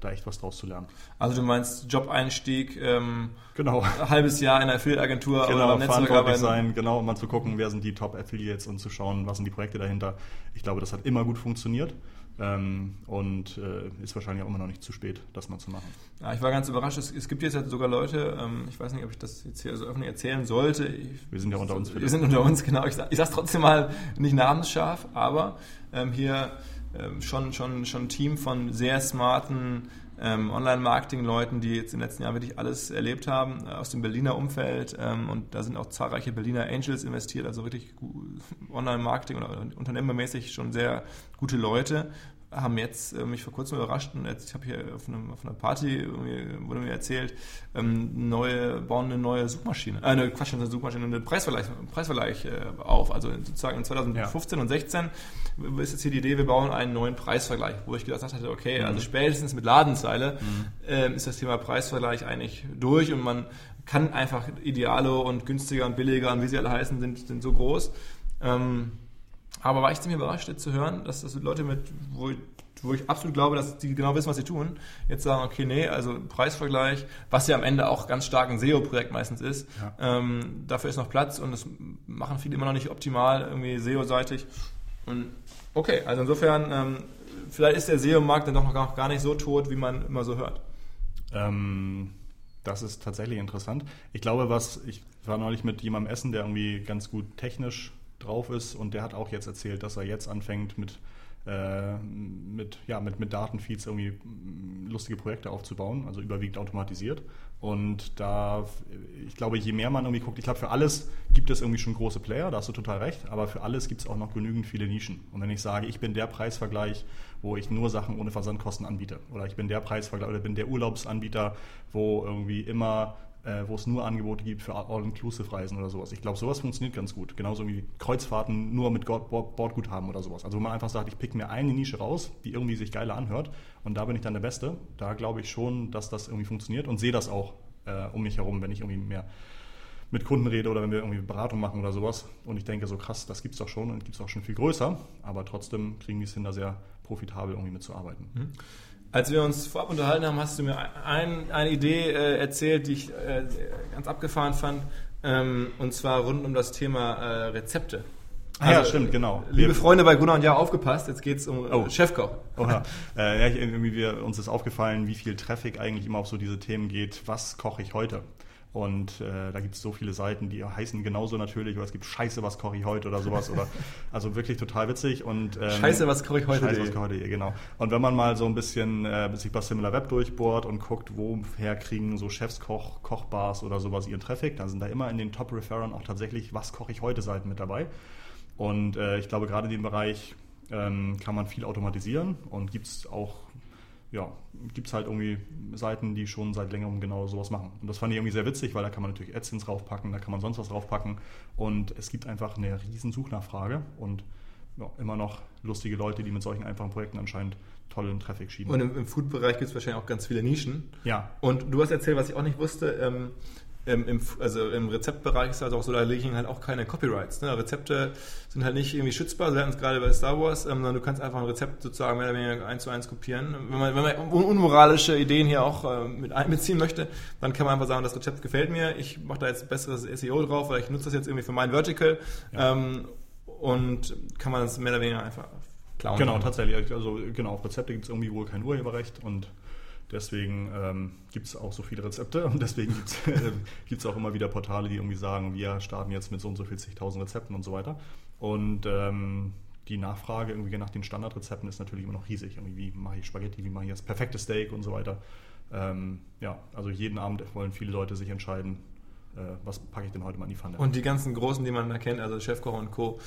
da echt was draus zu lernen.
Also du meinst Job-Einstieg, ähm,
Genau.
ein halbes Jahr in einer Affiliate-Agentur oder
Genau,
beim Netzwerk
verantwortlich
arbeiten.
sein, genau, um mal zu gucken, wer sind die Top-Affiliates und zu schauen, was sind die Projekte dahinter. Ich glaube, das hat immer gut funktioniert ähm, und äh, ist wahrscheinlich auch immer noch nicht zu spät, das mal zu machen.
Ja, ich war ganz überrascht. Es, es gibt jetzt halt sogar Leute, ähm, ich weiß nicht, ob ich das jetzt hier so öffentlich erzählen sollte. Ich,
Wir sind ja unter uns,
Wir
Philipp.
sind unter uns, genau. Ich, ich sag's trotzdem mal nicht namensscharf, aber ähm, hier schon, schon, schon ein Team von sehr smarten ähm, Online-Marketing-Leuten, die jetzt in den letzten Jahren wirklich alles erlebt haben, äh, aus dem Berliner Umfeld. Ähm, und da sind auch zahlreiche Berliner Angels investiert, also wirklich <laughs> Online-Marketing oder unternehmermäßig schon sehr gute Leute haben jetzt äh, mich vor kurzem überrascht und jetzt, ich habe hier auf, einem, auf einer Party wurde mir erzählt, ähm, neue, bauen eine neue Suchmaschine, äh, eine Quatsch, eine Suchmaschine, eine Preisvergleich, Preisvergleich äh, auf. Also sozusagen in 2015 und 16 ist jetzt hier die Idee, wir bauen einen neuen Preisvergleich, wo ich gedacht hatte, okay, also spätestens mit Ladenzeile ähm, ist das Thema Preisvergleich eigentlich durch und man kann einfach Idealo und günstiger und billiger und wie sie alle heißen, sind, sind so groß. Ähm, aber war ich ziemlich überrascht jetzt zu hören, dass das Leute mit, wo, ich- wo ich absolut glaube, dass die genau wissen, was sie tun, jetzt sagen, okay, nee, also Preisvergleich, was ja am Ende auch ganz stark ein SEO-Projekt meistens ist, ähm, dafür ist noch Platz und das machen viele immer noch nicht optimal, irgendwie SEO-seitig. Und okay, also insofern, ähm, vielleicht ist der SEO-Markt dann doch noch gar, gar nicht so tot, wie man immer so hört.
Ähm, das ist tatsächlich interessant. Ich glaube, was ich war neulich mit jemandem essen, der irgendwie ganz gut technisch drauf ist und der hat auch jetzt erzählt, dass er jetzt anfängt mit äh, mit, ja, mit, mit Datenfeeds irgendwie mm, lustige Projekte aufzubauen, also überwiegend automatisiert. Und da, ich glaube, je mehr man irgendwie guckt, ich glaube, für alles gibt es irgendwie schon große Player, da hast du total recht, aber für alles gibt es auch noch genügend viele Nischen. Und wenn ich sage, ich bin der Preisvergleich, wo ich nur Sachen ohne Versandkosten anbiete, oder ich bin der Preisvergleich, oder bin der Urlaubsanbieter, wo irgendwie immer äh, wo es nur Angebote gibt für All-Inclusive-Reisen oder sowas. Ich glaube, sowas funktioniert ganz gut. Genauso wie Kreuzfahrten nur mit Bordguthaben oder sowas. Also wo man einfach sagt, ich pick mir eine Nische raus, die irgendwie sich geiler anhört und da bin ich dann der Beste. Da glaube ich schon, dass das irgendwie funktioniert und sehe das auch äh, um mich herum, wenn ich irgendwie mehr mit Kunden rede oder wenn wir irgendwie Beratung machen oder sowas. Und ich denke so, krass, das gibt's doch schon und gibt's auch schon viel größer, aber trotzdem kriegen die es hin, da sehr profitabel irgendwie mitzuarbeiten.
Als wir uns vorab unterhalten haben, hast du mir ein, eine Idee äh, erzählt, die ich äh, ganz abgefahren fand, ähm, und zwar rund um das Thema äh, Rezepte.
Ah ja, stimmt, genau.
Liebe
Wir-
Freunde bei Gunnar und Ja, aufgepasst, jetzt geht's um äh,
Oh.
Chefkoch.
Oha. äh, ja, irgendwie wir, uns ist aufgefallen, wie viel Traffic eigentlich immer auf so diese Themen geht, was koche ich heute? Und äh, da gibt es so viele Seiten, die heißen genauso natürlich, oder es gibt Scheiße, was koche ich heute oder sowas. Oder, <laughs> also wirklich total witzig. Und, ähm,
Scheiße, was koche ich heute?
Scheiße, was koche ich heute, genau. Und wenn man mal so ein bisschen äh, sich bei SimilarWeb durchbohrt und guckt, woher kriegen so Chefskoch, Kochbars oder sowas ihren Traffic, dann sind da immer in den Top-Referern auch tatsächlich, was koche ich heute Seiten mit dabei. Und äh, ich glaube, gerade in dem Bereich ähm, kann man viel automatisieren und gibt es auch, ja, gibt es halt irgendwie Seiten, die schon seit längerem genau sowas machen. Und das fand ich irgendwie sehr witzig, weil da kann man natürlich AdSense draufpacken, da kann man sonst was draufpacken und es gibt einfach eine riesen Suchnachfrage und ja, immer noch lustige Leute, die mit solchen einfachen Projekten anscheinend tollen Traffic schieben.
Und im, im Food-Bereich gibt es wahrscheinlich auch ganz viele Nischen.
ja,
Und du hast erzählt, was ich auch nicht wusste, ähm, im, im, also im Rezeptbereich ist halt auch so, da liegen halt auch keine Copyrights. Ne? Rezepte sind halt nicht irgendwie schützbar, wir hatten es gerade bei Star Wars, ähm, sondern du kannst einfach ein Rezept sozusagen mehr oder weniger eins zu eins kopieren. Wenn man, wenn man un unmoralische Ideen hier auch äh, mit einbeziehen möchte, dann kann man einfach sagen, das Rezept gefällt mir, ich mache da jetzt besseres SEO drauf, weil ich nutze das jetzt irgendwie für mein Vertical ja. ähm, und kann man das mehr oder weniger einfach klauen.
Genau, tatsächlich. Also genau, auf Rezepte gibt es irgendwie wohl kein Urheberrecht und Deswegen ähm, gibt es auch so viele Rezepte <laughs> und deswegen gibt es auch immer wieder Portale, die irgendwie sagen, wir starten jetzt mit so und so viel zigtausend Rezepten und so weiter. Und ähm, die Nachfrage irgendwie nach den Standardrezepten ist natürlich immer noch riesig. Irgendwie, wie mache ich Spaghetti, wie mache ich das perfekte Steak und so weiter. Ähm, ja, also jeden Abend wollen viele Leute sich entscheiden, äh, was packe ich denn heute mal in die Pfanne.
Und die ganzen Großen, die man da kennt, also Chefkoch und Co.,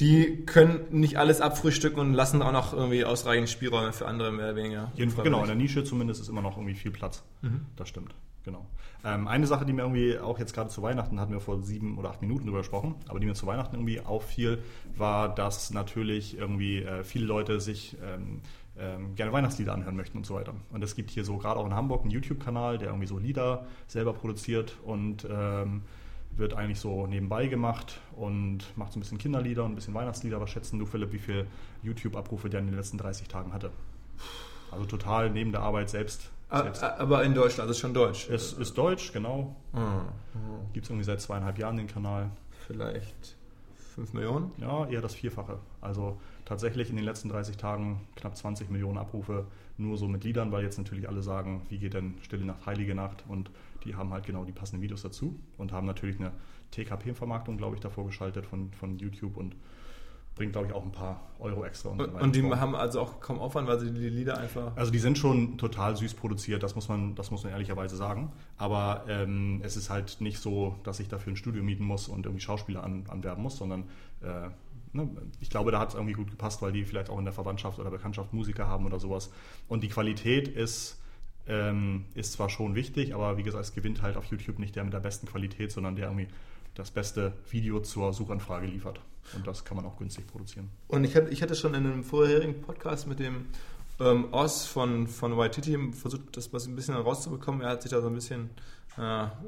die können nicht alles abfrühstücken und lassen auch noch irgendwie ausreichend Spielräume für andere mehr oder weniger.
Genau, in der Nische zumindest ist immer noch irgendwie viel Platz. Mhm. Das stimmt, genau. Ähm, eine Sache, die mir irgendwie auch jetzt gerade zu Weihnachten, hatten wir vor sieben oder acht Minuten drüber gesprochen, aber die mir zu Weihnachten irgendwie auffiel, war, dass natürlich irgendwie äh, viele Leute sich ähm, ähm, gerne Weihnachtslieder anhören möchten und so weiter. Und es gibt hier so gerade auch in Hamburg einen YouTube-Kanal, der irgendwie so Lieder selber produziert und ähm, wird eigentlich so nebenbei gemacht und macht so ein bisschen Kinderlieder und ein bisschen Weihnachtslieder. Was schätzen du, Philipp, wie viele YouTube-Abrufe der in den letzten 30 Tagen hatte? Also total neben der Arbeit selbst.
selbst. Aber in Deutschland, das ist schon deutsch.
Es ist deutsch, genau. Mhm. Gibt es irgendwie seit zweieinhalb Jahren den Kanal.
Vielleicht 5 Millionen?
Ja, eher das Vierfache. Also tatsächlich in den letzten 30 Tagen knapp 20 Millionen Abrufe nur so mit Liedern, weil jetzt natürlich alle sagen, wie geht denn Stille Nacht, Heilige Nacht und die haben halt genau die passenden Videos dazu und haben natürlich eine TKP-Vermarktung, glaube ich, davor geschaltet von, von YouTube und bringt, glaube ich, auch ein paar Euro extra.
Und, und, und die haben also auch kaum Aufwand, weil sie die Lieder einfach.
Also die sind schon total süß produziert, das muss man, das muss man ehrlicherweise sagen. Aber ähm, es ist halt nicht so, dass ich dafür ein Studio mieten muss und irgendwie Schauspieler an, anwerben muss, sondern äh, ne, ich glaube, da hat es irgendwie gut gepasst, weil die vielleicht auch in der Verwandtschaft oder Bekanntschaft Musiker haben oder sowas. Und die Qualität ist ähm, ist zwar schon wichtig, aber wie gesagt, es gewinnt halt auf YouTube nicht der mit der besten Qualität, sondern der irgendwie das beste Video zur Suchanfrage liefert. Und das kann man auch günstig produzieren.
Und ich hatte, ich hatte schon in einem vorherigen Podcast mit dem ähm, Oz von, von Waititi versucht, das ein bisschen rauszubekommen. Er hat sich da so ein bisschen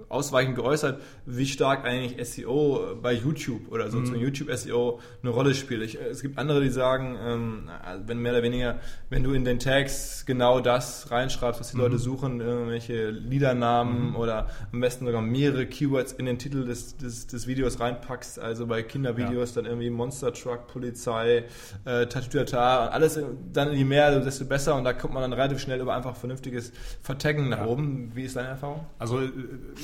ausweichend geäußert, wie stark eigentlich SEO bei YouTube oder so mhm. YouTube SEO eine Rolle spielt. Ich, es gibt andere, die sagen, ähm, wenn mehr oder weniger, wenn du in den Tags genau das reinschreibst, was die mhm. Leute suchen, irgendwelche Liedernamen mhm. oder am besten sogar mehrere Keywords in den Titel des, des, des Videos reinpackst, also bei Kindervideos ja. dann irgendwie Monster Truck, Polizei, äh, Tatütata, alles dann je mehr, desto besser und da kommt man dann relativ schnell über einfach vernünftiges Vertaggen nach ja. oben. Wie ist deine Erfahrung?
Also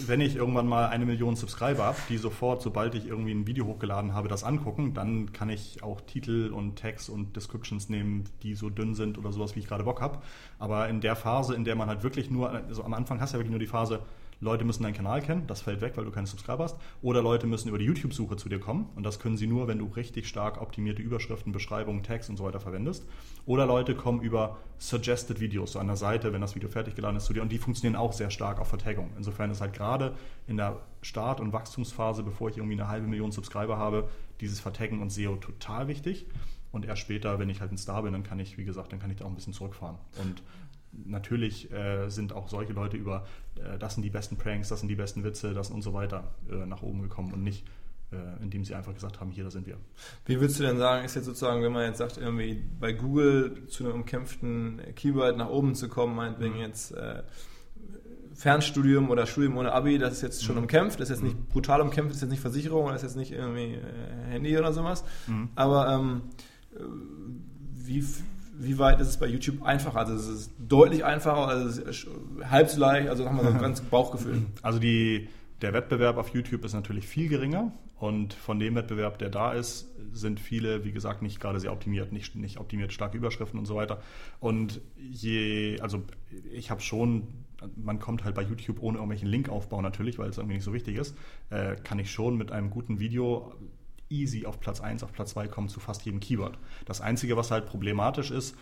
wenn ich irgendwann mal eine Million Subscriber habe, die sofort, sobald ich irgendwie ein Video hochgeladen habe, das angucken, dann kann ich auch Titel und Tags und Descriptions nehmen, die so dünn sind oder sowas, wie ich gerade Bock habe. Aber in der Phase, in der man halt wirklich nur, also am Anfang hast du ja wirklich nur die Phase, Leute müssen deinen Kanal kennen, das fällt weg, weil du keine Subscriber hast. Oder Leute müssen über die YouTube-Suche zu dir kommen und das können sie nur, wenn du richtig stark optimierte Überschriften, Beschreibungen, Tags und so weiter verwendest. Oder Leute kommen über Suggested Videos, so an der Seite, wenn das Video fertig geladen ist zu dir und die funktionieren auch sehr stark auf Vertagung. Insofern ist halt gerade in der Start- und Wachstumsphase, bevor ich irgendwie eine halbe Million Subscriber habe, dieses Vertaggen und SEO total wichtig. Und erst später, wenn ich halt ein Star bin, dann kann ich, wie gesagt, dann kann ich da auch ein bisschen zurückfahren. Und natürlich äh, sind auch solche Leute über, äh, das sind die besten Pranks, das sind die besten Witze, das und so weiter äh, nach oben gekommen und nicht, äh, indem sie einfach gesagt haben, hier, da sind wir.
Wie würdest du denn sagen, ist jetzt sozusagen, wenn man jetzt sagt, irgendwie bei Google zu einem umkämpften Keyword nach oben zu kommen, meinetwegen mhm. jetzt äh, Fernstudium oder Studium ohne Abi, das ist jetzt schon mhm. umkämpft, das ist jetzt nicht mhm. brutal umkämpft, das ist jetzt nicht Versicherung, das ist jetzt nicht irgendwie äh, Handy oder sowas, mhm. aber ähm, wie wie weit ist es bei YouTube einfacher? Also es ist deutlich einfacher, also es ist halb so leicht, also haben wir so ein <laughs> ganz Bauchgefühl.
Also die, der Wettbewerb auf YouTube ist natürlich viel geringer und von dem Wettbewerb, der da ist, sind viele, wie gesagt, nicht gerade sehr optimiert, nicht, nicht optimiert starke Überschriften und so weiter. Und je, also ich habe schon man kommt halt bei YouTube ohne irgendwelchen Linkaufbau natürlich, weil es irgendwie nicht so wichtig ist, äh, kann ich schon mit einem guten Video easy auf Platz 1, auf Platz 2 kommen zu fast jedem Keyword. Das Einzige, was halt problematisch ist,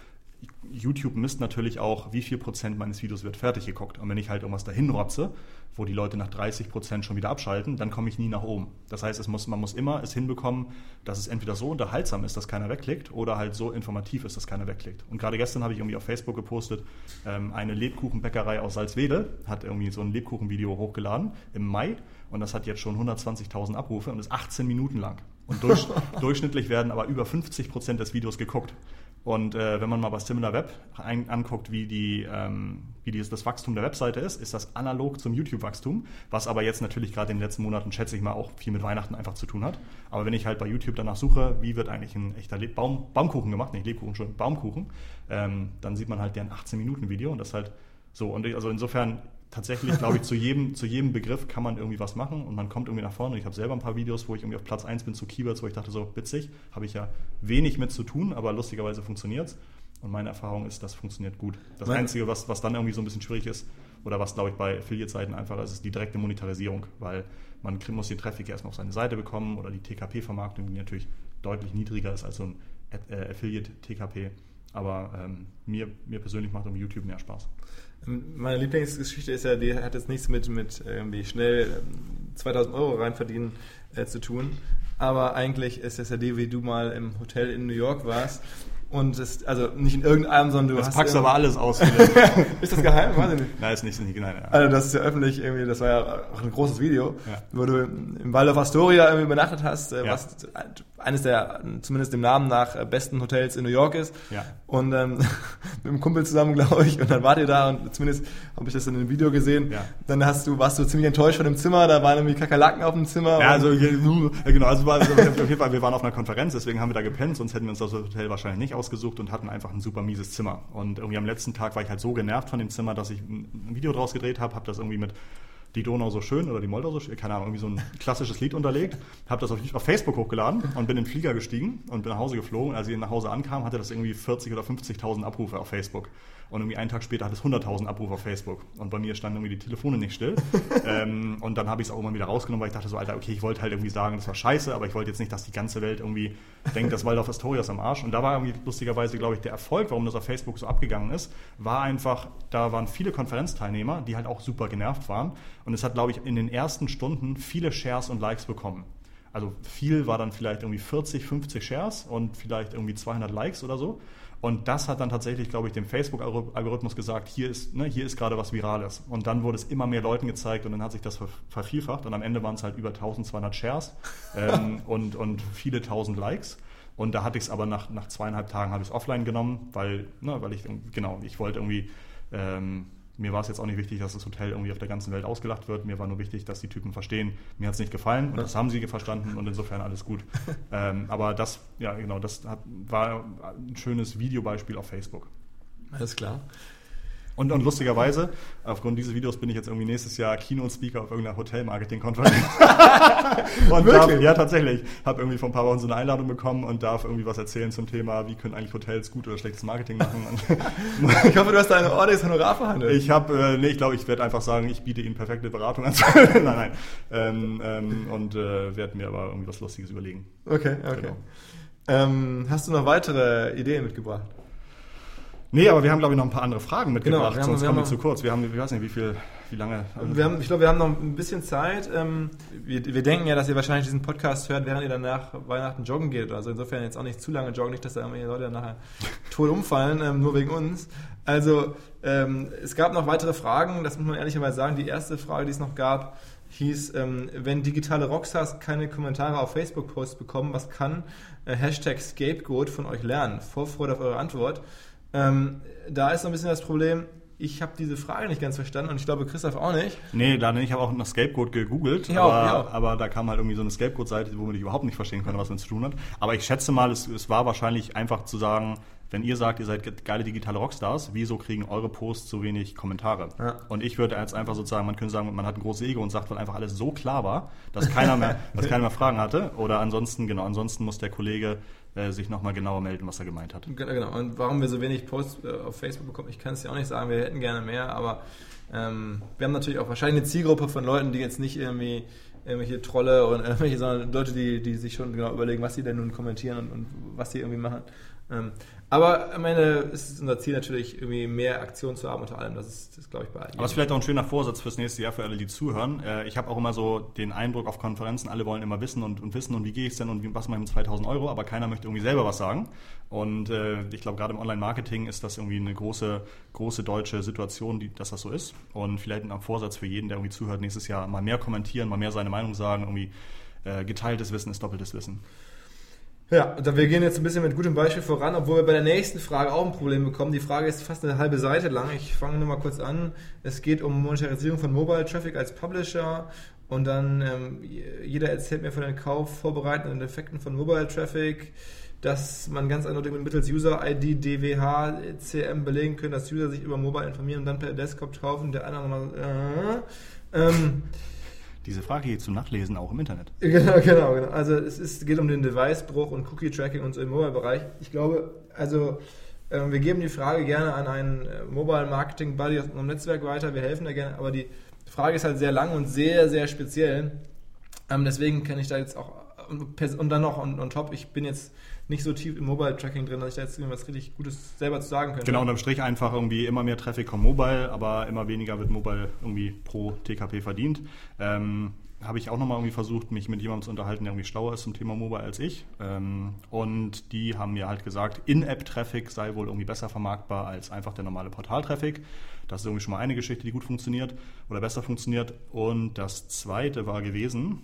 YouTube misst natürlich auch, wie viel Prozent meines Videos wird fertig geguckt. Und wenn ich halt irgendwas dahin rotze, wo die Leute nach 30 Prozent schon wieder abschalten, dann komme ich nie nach oben. Das heißt, muss, man muss immer es hinbekommen, dass es entweder so unterhaltsam ist, dass keiner wegklickt, oder halt so informativ ist, dass keiner wegklickt. Und gerade gestern habe ich irgendwie auf Facebook gepostet, ähm, eine Lebkuchenbäckerei aus Salzwedel hat irgendwie so ein Lebkuchenvideo hochgeladen im Mai und das hat jetzt schon 120.000 Abrufe und ist 18 Minuten lang. Und durch, <laughs> durchschnittlich werden aber über 50 Prozent des Videos geguckt. Und äh, wenn man mal bei SimilarWeb ein, anguckt, wie, die, ähm, wie die, das Wachstum der Webseite ist, ist das analog zum YouTube-Wachstum, was aber jetzt natürlich gerade in den letzten Monaten, schätze ich mal, auch viel mit Weihnachten einfach zu tun hat. Aber wenn ich halt bei YouTube danach suche, wie wird eigentlich ein echter Le Baum, Baumkuchen gemacht, nicht Lebkuchen, schon Baumkuchen, ähm, dann sieht man halt deren 18-Minuten-Video und das halt so. Und ich, also insofern tatsächlich, glaube ich, zu jedem, zu jedem Begriff kann man irgendwie was machen und man kommt irgendwie nach vorne. Ich habe selber ein paar Videos, wo ich irgendwie auf Platz 1 bin zu Keywords, wo ich dachte, so witzig, habe ich ja wenig mit zu tun, aber lustigerweise funktioniert es. Und meine Erfahrung ist, das funktioniert gut. Das
Meine-
Einzige, was, was dann irgendwie so ein bisschen schwierig ist, oder was, glaube ich, bei Affiliate-Seiten einfach ist, ist die direkte Monetarisierung, weil man muss den Traffic erstmal auf seine Seite bekommen oder die TKP-Vermarktung, die natürlich deutlich niedriger ist als so ein äh, Affiliate-TKP. Aber ähm, mir, mir persönlich macht irgendwie YouTube mehr Spaß.
Meine Lieblingsgeschichte ist ja, die hat jetzt nichts mit, mit irgendwie schnell ähm, 2000 Euro reinverdienen äh, zu tun. Aber eigentlich ist es ja die, wie du mal im Hotel in New York warst. Und es, also nicht in irgendeinem, sondern du
Jetzt
hast.
packst aber alles aus. <laughs>
Ist das geheim? Weiß ich nicht.
Nein, ist nicht, nicht nein, ja.
Also das ist ja öffentlich irgendwie, das war ja auch ein großes Video,
Ja.
wo du im Waldorf Astoria irgendwie übernachtet hast, äh,
Ja.
was eines der, zumindest dem Namen nach, äh, besten Hotels in New York ist.
Ja.
Und ähm, <laughs> mit einem Kumpel zusammen, glaube ich, und dann wart ihr da und zumindest habe ich das in dem Video gesehen.
Ja.
Dann hast du, warst du ziemlich enttäuscht von dem Zimmer, da waren irgendwie Kakerlaken auf dem Zimmer.
Ja, also genau, also war, also auf jeden Fall, wir waren auf einer Konferenz, deswegen haben wir da gepennt, sonst hätten wir uns das Hotel wahrscheinlich nicht ausgesucht und hatten einfach ein super mieses Zimmer. Und irgendwie am letzten Tag war ich halt so genervt von dem Zimmer, dass ich ein ein Video draus gedreht habe, habe das irgendwie mit die Donau so schön oder die Moldau so schön, keine Ahnung, irgendwie so ein klassisches Lied unterlegt, habe das auf, auf Facebook hochgeladen und bin in den Flieger gestiegen und bin nach Hause geflogen. Als ich nach Hause ankam, hatte das irgendwie 40 oder 50.000 Abrufe auf Facebook. Und irgendwie einen Tag später hat es 100.000 Abrufe auf Facebook. Und bei mir standen irgendwie die Telefone nicht still. <laughs> ähm, und dann habe ich es auch immer wieder rausgenommen, weil ich dachte so, Alter, okay, ich wollte halt irgendwie sagen, das war scheiße, aber ich wollte jetzt nicht, dass die ganze Welt irgendwie denkt, das Waldorf Astoria ist am Arsch. Und da war irgendwie lustigerweise, glaube ich, der Erfolg, warum das auf Facebook so abgegangen ist, war einfach, da waren viele Konferenzteilnehmer, die halt auch super genervt waren. Und es hat, glaube ich, in den ersten Stunden viele Shares und Likes bekommen. Also viel war dann vielleicht irgendwie 40, 50 Shares und vielleicht irgendwie 200 Likes oder so. Und das hat dann tatsächlich, glaube ich, dem Facebook-Algorithmus gesagt, hier ist, ne, hier ist gerade was Virales. Und dann wurde es immer mehr Leuten gezeigt und dann hat sich das ver- vervielfacht. Und am Ende waren es halt über 1200 Shares <laughs> ähm, und, und viele tausend Likes. Und da hatte ich es aber nach, nach zweieinhalb Tagen habe ich es offline genommen, weil, ne, weil ich, genau, ich wollte irgendwie, ähm, mir war es jetzt auch nicht wichtig, dass das Hotel irgendwie auf der ganzen Welt ausgelacht wird. Mir war nur wichtig, dass die Typen verstehen, mir hat es nicht gefallen und das haben sie verstanden und insofern alles gut. <laughs> ähm, aber das, ja genau, das hat, war ein schönes Videobeispiel auf Facebook.
Alles klar.
Und, und lustigerweise, aufgrund dieses Videos bin ich jetzt irgendwie nächstes Jahr Keynote-Speaker auf irgendeiner Hotel-Marketing-Konferenz. <laughs> und darf, ja, tatsächlich. Habe irgendwie vor ein paar Wochen so eine Einladung bekommen und darf irgendwie was erzählen zum Thema, wie können eigentlich Hotels gut oder schlechtes Marketing machen. <laughs>
Ich hoffe, du hast deine ordentliches Honorar verhandelt.
ich habe, äh, nee, ich glaube, ich werde einfach sagen, ich biete Ihnen perfekte Beratung an. <laughs> nein, nein. Ähm, ähm, und äh, werde mir aber irgendwie was Lustiges überlegen.
okay, okay.
Genau.
Ähm, hast du noch weitere Ideen mitgebracht?
Nee, aber wir haben, glaube ich, noch ein paar andere Fragen mitgebracht,
Genau, wir haben-
sonst
wir
kommen wir zu kurz. Wir haben, ich weiß nicht, wie viel, wie lange.
Wir haben, ich glaube, wir haben noch ein bisschen Zeit. Ähm, wir, wir denken ja, dass ihr wahrscheinlich diesen Podcast hört, während ihr dann nach Weihnachten joggen geht. Also insofern jetzt auch nicht zu lange joggen, nicht, dass da irgendwelche Leute dann nachher tot umfallen, ähm, nur wegen uns. Also ähm, es gab noch weitere Fragen, das muss man ehrlicherweise sagen. Die erste Frage, die es noch gab, hieß, wenn digitale Rockstars keine Kommentare auf Facebook-Posts bekommen, was kann äh, Hashtag Scapegoat von euch lernen? Vorfreude auf eure Antwort. Ähm, da ist so ein bisschen das Problem, ich habe diese Frage nicht ganz verstanden und ich glaube Christoph auch nicht.
Nee, leider nicht. Ich habe auch nach Scapegoat gegoogelt,
Ja,
aber,
ja
aber da kam halt irgendwie so eine Scapegoat-Seite, womit ich überhaupt nicht verstehen konnte, was damit zu tun hat. Aber ich schätze mal, es, es war wahrscheinlich einfach zu sagen, wenn ihr sagt, ihr seid ge- geile digitale Rockstars, wieso kriegen eure Posts so wenig Kommentare?
Ja.
Und ich würde jetzt einfach sozusagen, man könnte sagen, man hat ein großes Ego und sagt, weil einfach alles so klar war, dass keiner mehr, <laughs> dass keiner mehr Fragen hatte. Oder ansonsten, genau, ansonsten muss der Kollege äh, sich nochmal genauer melden, was er gemeint hat.
Genau, genau. Und warum wir so wenig Posts äh, auf Facebook bekommen, ich kann es ja auch nicht sagen, wir hätten gerne mehr, aber ähm, wir haben natürlich auch wahrscheinlich eine Zielgruppe von Leuten, die jetzt nicht irgendwie irgendwelche Trolle und <laughs> irgendwelche, sondern Leute, die, die sich schon genau überlegen, was sie denn nun kommentieren und, und was sie irgendwie machen. Ähm, aber am Ende ist es unser Ziel natürlich, irgendwie mehr Aktion zu haben unter allem. Das ist, das glaube ich, bei allen.
Aber es ist vielleicht auch ein schöner Vorsatz fürs nächste Jahr für alle, die zuhören. Äh, ich habe auch immer so den Eindruck auf Konferenzen, alle wollen immer wissen und, und wissen und wie gehe ich denn und wie, was mache ich mit 2000 Euro, aber keiner möchte irgendwie selber was sagen. Und äh, ich glaube, gerade im Online-Marketing ist das irgendwie eine große, große deutsche Situation, die, dass das so ist. Und vielleicht ein Vorsatz für jeden, der irgendwie zuhört, nächstes Jahr mal mehr kommentieren, mal mehr seine Meinung sagen. Irgendwie äh, geteiltes Wissen ist doppeltes Wissen.
Ja, wir gehen jetzt ein bisschen mit gutem Beispiel voran, obwohl wir bei der nächsten Frage auch ein Problem bekommen. Die Frage ist fast eine halbe Seite lang. Ich fange nur mal kurz an. Es geht um Monetarisierung von Mobile Traffic als Publisher und dann ähm, jeder erzählt mir von den kaufvorbereitenden Effekten von Mobile Traffic, dass man ganz eindeutig mittels User-ID, DWH, CM belegen können, dass User sich über Mobile informieren und dann per Desktop kaufen. Der andere mal, äh, ähm,
diese Frage hier zum Nachlesen auch im Internet. <laughs>
Genau, genau, genau. Also es ist, geht um den Device-Bruch und Cookie-Tracking und so im Mobile-Bereich. Ich glaube, also äh, wir geben die Frage gerne an einen äh, Mobile-Marketing-Buddy aus unserem Netzwerk weiter. Wir helfen da gerne, aber die Frage ist halt sehr lang und sehr, sehr speziell. Ähm, deswegen kann ich da jetzt auch und dann noch on, on top, ich bin jetzt nicht so tief im Mobile-Tracking drin, dass ich da jetzt irgendwas richtig Gutes selber zu sagen könnte.
Genau, unterm Strich einfach irgendwie immer mehr Traffic kommt Mobile, aber immer weniger wird Mobile irgendwie pro TKP verdient. Ähm, habe ich auch nochmal irgendwie versucht, mich mit jemandem zu unterhalten, der irgendwie schlauer ist zum Thema Mobile als ich. Ähm, und die haben mir halt gesagt, In-App-Traffic sei wohl irgendwie besser vermarktbar als einfach der normale Portal-Traffic. Das ist irgendwie schon mal eine Geschichte, die gut funktioniert oder besser funktioniert. Und das zweite war gewesen,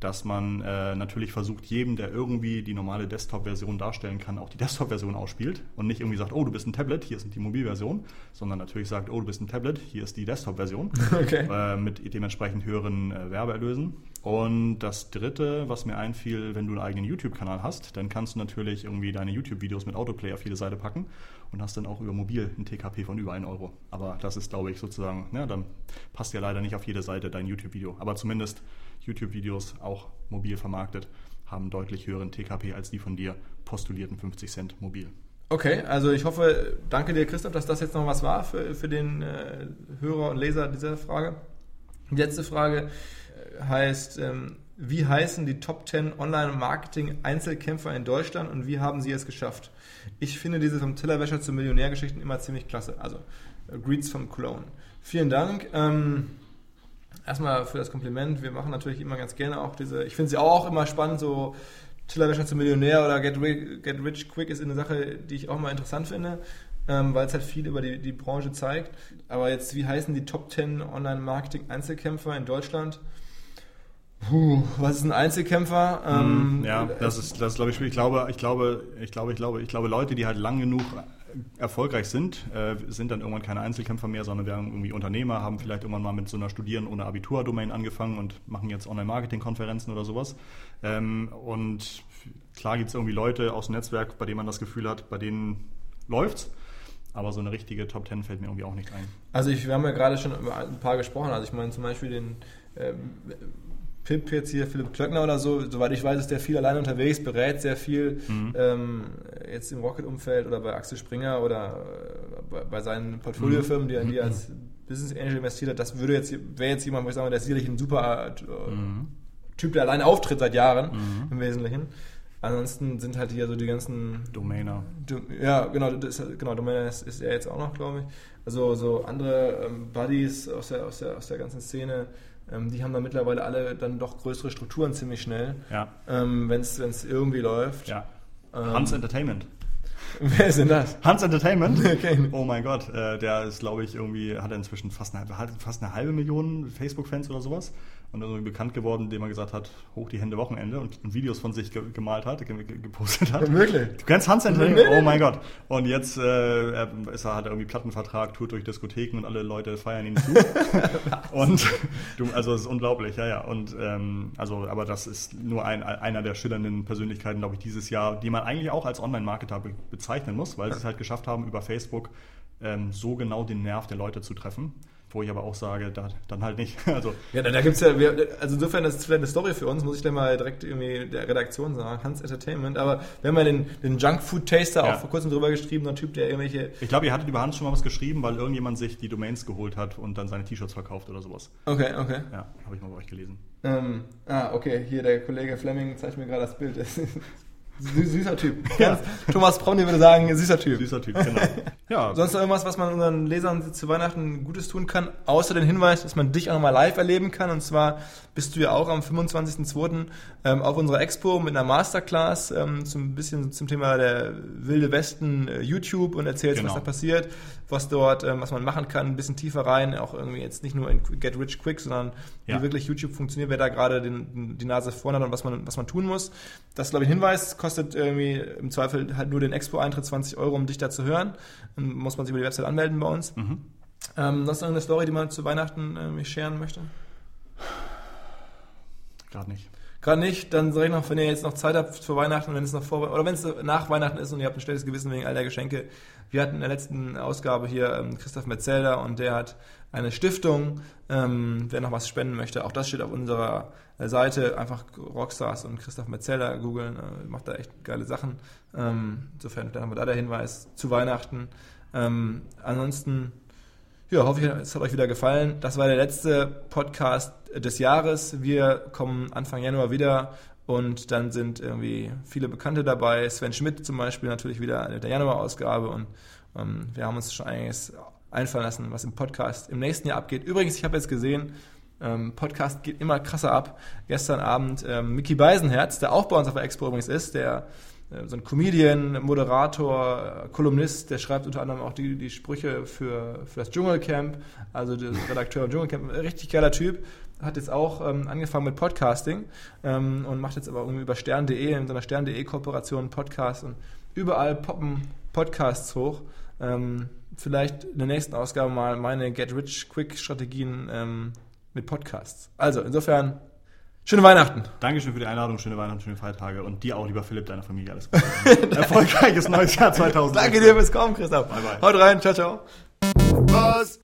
dass man äh, natürlich versucht, jedem, der irgendwie die normale Desktop-Version darstellen kann, auch die Desktop-Version ausspielt und nicht irgendwie sagt, oh, du bist ein Tablet, hier ist die Mobilversion, sondern natürlich sagt, oh, du bist ein Tablet, hier ist die Desktop-Version <laughs> okay. äh, mit dementsprechend höheren äh, Werbeerlösen. Und das Dritte, was mir einfiel, wenn du einen eigenen YouTube-Kanal hast, dann kannst du natürlich irgendwie deine YouTube-Videos mit Autoplay auf jede Seite packen und hast dann auch über mobil ein TKP von über 1 Euro. Aber das ist, glaube ich, sozusagen, ja, dann passt ja leider nicht auf jede Seite dein YouTube-Video. Aber zumindest YouTube-Videos auch mobil vermarktet, haben deutlich höheren TKP als die von dir postulierten 50 Cent mobil.
Okay, also ich hoffe, danke dir Christoph, dass das jetzt noch was war für, für den äh, Hörer und Leser dieser Frage. Die letzte Frage äh, heißt, ähm, wie heißen die Top 10 Online-Marketing-Einzelkämpfer in Deutschland und wie haben sie es geschafft? Ich finde diese vom Tellerwäscher zu Millionärgeschichten immer ziemlich klasse. Also, äh, Greets vom Clone. Vielen Dank. Ähm, erstmal für das Kompliment. Wir machen natürlich immer ganz gerne auch diese, ich finde sie auch immer spannend, so Tillerwäscher zum Millionär oder Get Rich, Get Rich Quick ist eine Sache, die ich auch mal interessant finde, ähm, weil es halt viel über die, die Branche zeigt. Aber jetzt, wie heißen die Top 10 Online-Marketing-Einzelkämpfer in Deutschland? Puh, was ist ein Einzelkämpfer?
Ähm, ja, das ist, das glaube ich, ich glaube, ich glaube, ich glaube, ich glaube, ich glaube, Leute, die halt lang genug erfolgreich sind, äh, sind dann irgendwann keine Einzelkämpfer mehr, sondern werden irgendwie Unternehmer, haben vielleicht irgendwann mal mit so einer Studieren ohne Abitur-Domain angefangen und machen jetzt Online-Marketing-Konferenzen oder sowas. Ähm, und klar gibt es irgendwie Leute aus dem Netzwerk, bei denen man das Gefühl hat, bei denen läuft's. Aber so eine richtige Top Ten fällt mir irgendwie auch nicht ein.
Also ich, wir haben ja gerade schon über ein paar gesprochen. Also ich meine zum Beispiel den ähm, Pip jetzt hier, Philipp Klöckner oder so, soweit ich weiß, ist der viel alleine unterwegs, berät sehr viel mhm. ähm, jetzt im Rocket-Umfeld oder bei Axel Springer oder äh, bei, bei, seinen Portfoliofirmen, die er die als Business Angel investiert hat. Das würde jetzt, wäre jetzt jemand, wo ich sage, der ist sicherlich ein super äh, mhm. Typ, der alleine auftritt seit Jahren mhm. im Wesentlichen. Ansonsten sind halt hier so die ganzen
Domainer.
Ja, genau, das, genau Domainer ist, ist er jetzt auch noch, glaube ich. Also so andere ähm, Buddies aus der, aus, der, aus der ganzen Szene, ähm, die haben dann mittlerweile alle dann doch größere Strukturen ziemlich schnell,
ja.
ähm, wenn es irgendwie läuft.
Ja. Ähm, Hans Entertainment. <laughs>
Wer ist denn das?
Hans Entertainment. <laughs> Okay. Oh mein Gott, äh, der ist, glaube ich, irgendwie, hat er inzwischen fast eine, fast eine halbe Million Facebook-Fans oder sowas und dann irgendwie bekannt geworden, indem er gesagt hat, hoch die Hände Wochenende und, und Videos von sich ge gemalt hat, ge gepostet hat.
Wirklich?
Du kennst Hans Entertainment? Oh mein Gott. Und jetzt äh, ist er, hat er irgendwie Plattenvertrag, tourt durch Diskotheken und alle Leute feiern ihn zu. <laughs> und du, also es ist unglaublich, ja, ja. Und ähm, also, aber das ist nur ein, einer der schillernden Persönlichkeiten, glaube ich, dieses Jahr, die man eigentlich auch als Online-Marketer be bezeichnen muss, weil sie es halt geschafft haben, über Facebook ähm, so genau den Nerv der Leute zu treffen. Wo ich aber auch sage, da, dann halt nicht. <laughs>
Also, ja, da, da gibt es ja, also insofern ist es vielleicht eine Story für uns, muss ich dann mal direkt irgendwie der Redaktion sagen, Hans Entertainment. Aber wir haben ja den, den Junkfood Taster ja. auch vor kurzem drüber geschrieben, ein Typ, der irgendwelche.
Ich glaube, ihr hattet über Hans schon mal was geschrieben, weil irgendjemand sich die Domains geholt hat und dann seine T-Shirts verkauft oder sowas.
Okay, okay.
Ja, habe ich mal bei euch gelesen.
Ähm, ah, okay, hier der Kollege Fleming zeigt mir gerade das Bild. <laughs> Sü süßer Typ. <laughs> Ganz, Thomas Promny würde sagen, süßer Typ.
Süßer Typ, genau. <laughs> Ja,
Sonst noch irgendwas, was man unseren Lesern zu Weihnachten Gutes tun kann, außer den Hinweis, dass man dich auch nochmal live erleben kann. Und zwar bist du ja auch am 25.02. Ähm, auf unserer Expo mit einer Masterclass ähm, zum bisschen zum Thema der wilde Westen äh, YouTube und erzählst,
Genau.
was da passiert, was dort, ähm, was man machen kann, ein bisschen tiefer rein, auch irgendwie jetzt nicht nur in Get Rich Quick, sondern
Ja.
wie wirklich YouTube funktioniert, wer da gerade den, die Nase vorne hat und was man, was man tun muss. Das ist, glaube ich, ein Hinweis, kostet irgendwie im Zweifel halt nur den Expo-Eintritt 20 Euro, um dich da zu hören. Dann muss man sich über die Website anmelden bei uns.
Mhm.
Ähm, das ist irgendeine Story, die man zu Weihnachten irgendwie scheren möchte?
Gerade nicht.
Gerade nicht, dann sage ich noch, wenn ihr jetzt noch Zeit habt für Weihnachten, wenn es noch vor oder wenn es nach Weihnachten ist und ihr habt ein schlechtes Gewissen wegen all der Geschenke. Wir hatten in der letzten Ausgabe hier ähm, Christoph Metzelder und der hat eine Stiftung, ähm, wer noch was spenden möchte. Auch das steht auf unserer äh, Seite. Einfach Rockstars und Christoph Metzelder googeln, äh, macht da echt geile Sachen. Ähm, insofern, dann haben wir da der Hinweis zu Weihnachten. Ähm, ansonsten ja, hoffe ich, es hat euch wieder gefallen. Das war der letzte Podcast des Jahres. Wir kommen Anfang Januar wieder und dann sind irgendwie viele Bekannte dabei. Sven Schmidt zum Beispiel natürlich wieder in der Januar-Ausgabe und ähm, wir haben uns schon einiges einfallen lassen, was im Podcast im nächsten Jahr abgeht. Übrigens, ich habe jetzt gesehen, ähm, Podcast geht immer krasser ab. Gestern Abend ähm, Mickey Beisenherz, der auch bei uns auf der Expo übrigens ist, der so ein Comedian, Moderator, äh, Kolumnist, der schreibt unter anderem auch die, die Sprüche für, für das Dschungelcamp, also der <laughs> Redakteur im Dschungelcamp, ein richtig geiler Typ, hat jetzt auch ähm, angefangen mit Podcasting ähm, und macht jetzt aber irgendwie über stern.de, in so einer stern.de Kooperation einen Podcast und überall poppen Podcasts hoch. Ähm, vielleicht in der nächsten Ausgabe mal meine Get-Rich-Quick-Strategien ähm, mit Podcasts. Also insofern, schöne Weihnachten.
Dankeschön für die Einladung, schöne Weihnachten, schöne Feiertage und dir auch, lieber Philipp, deiner Familie alles Gute. <laughs> Erfolgreiches neues Jahr 2000.
Danke dir fürs Kommen, Christoph.
Bye, bye.
Haut rein, ciao, ciao.
Was?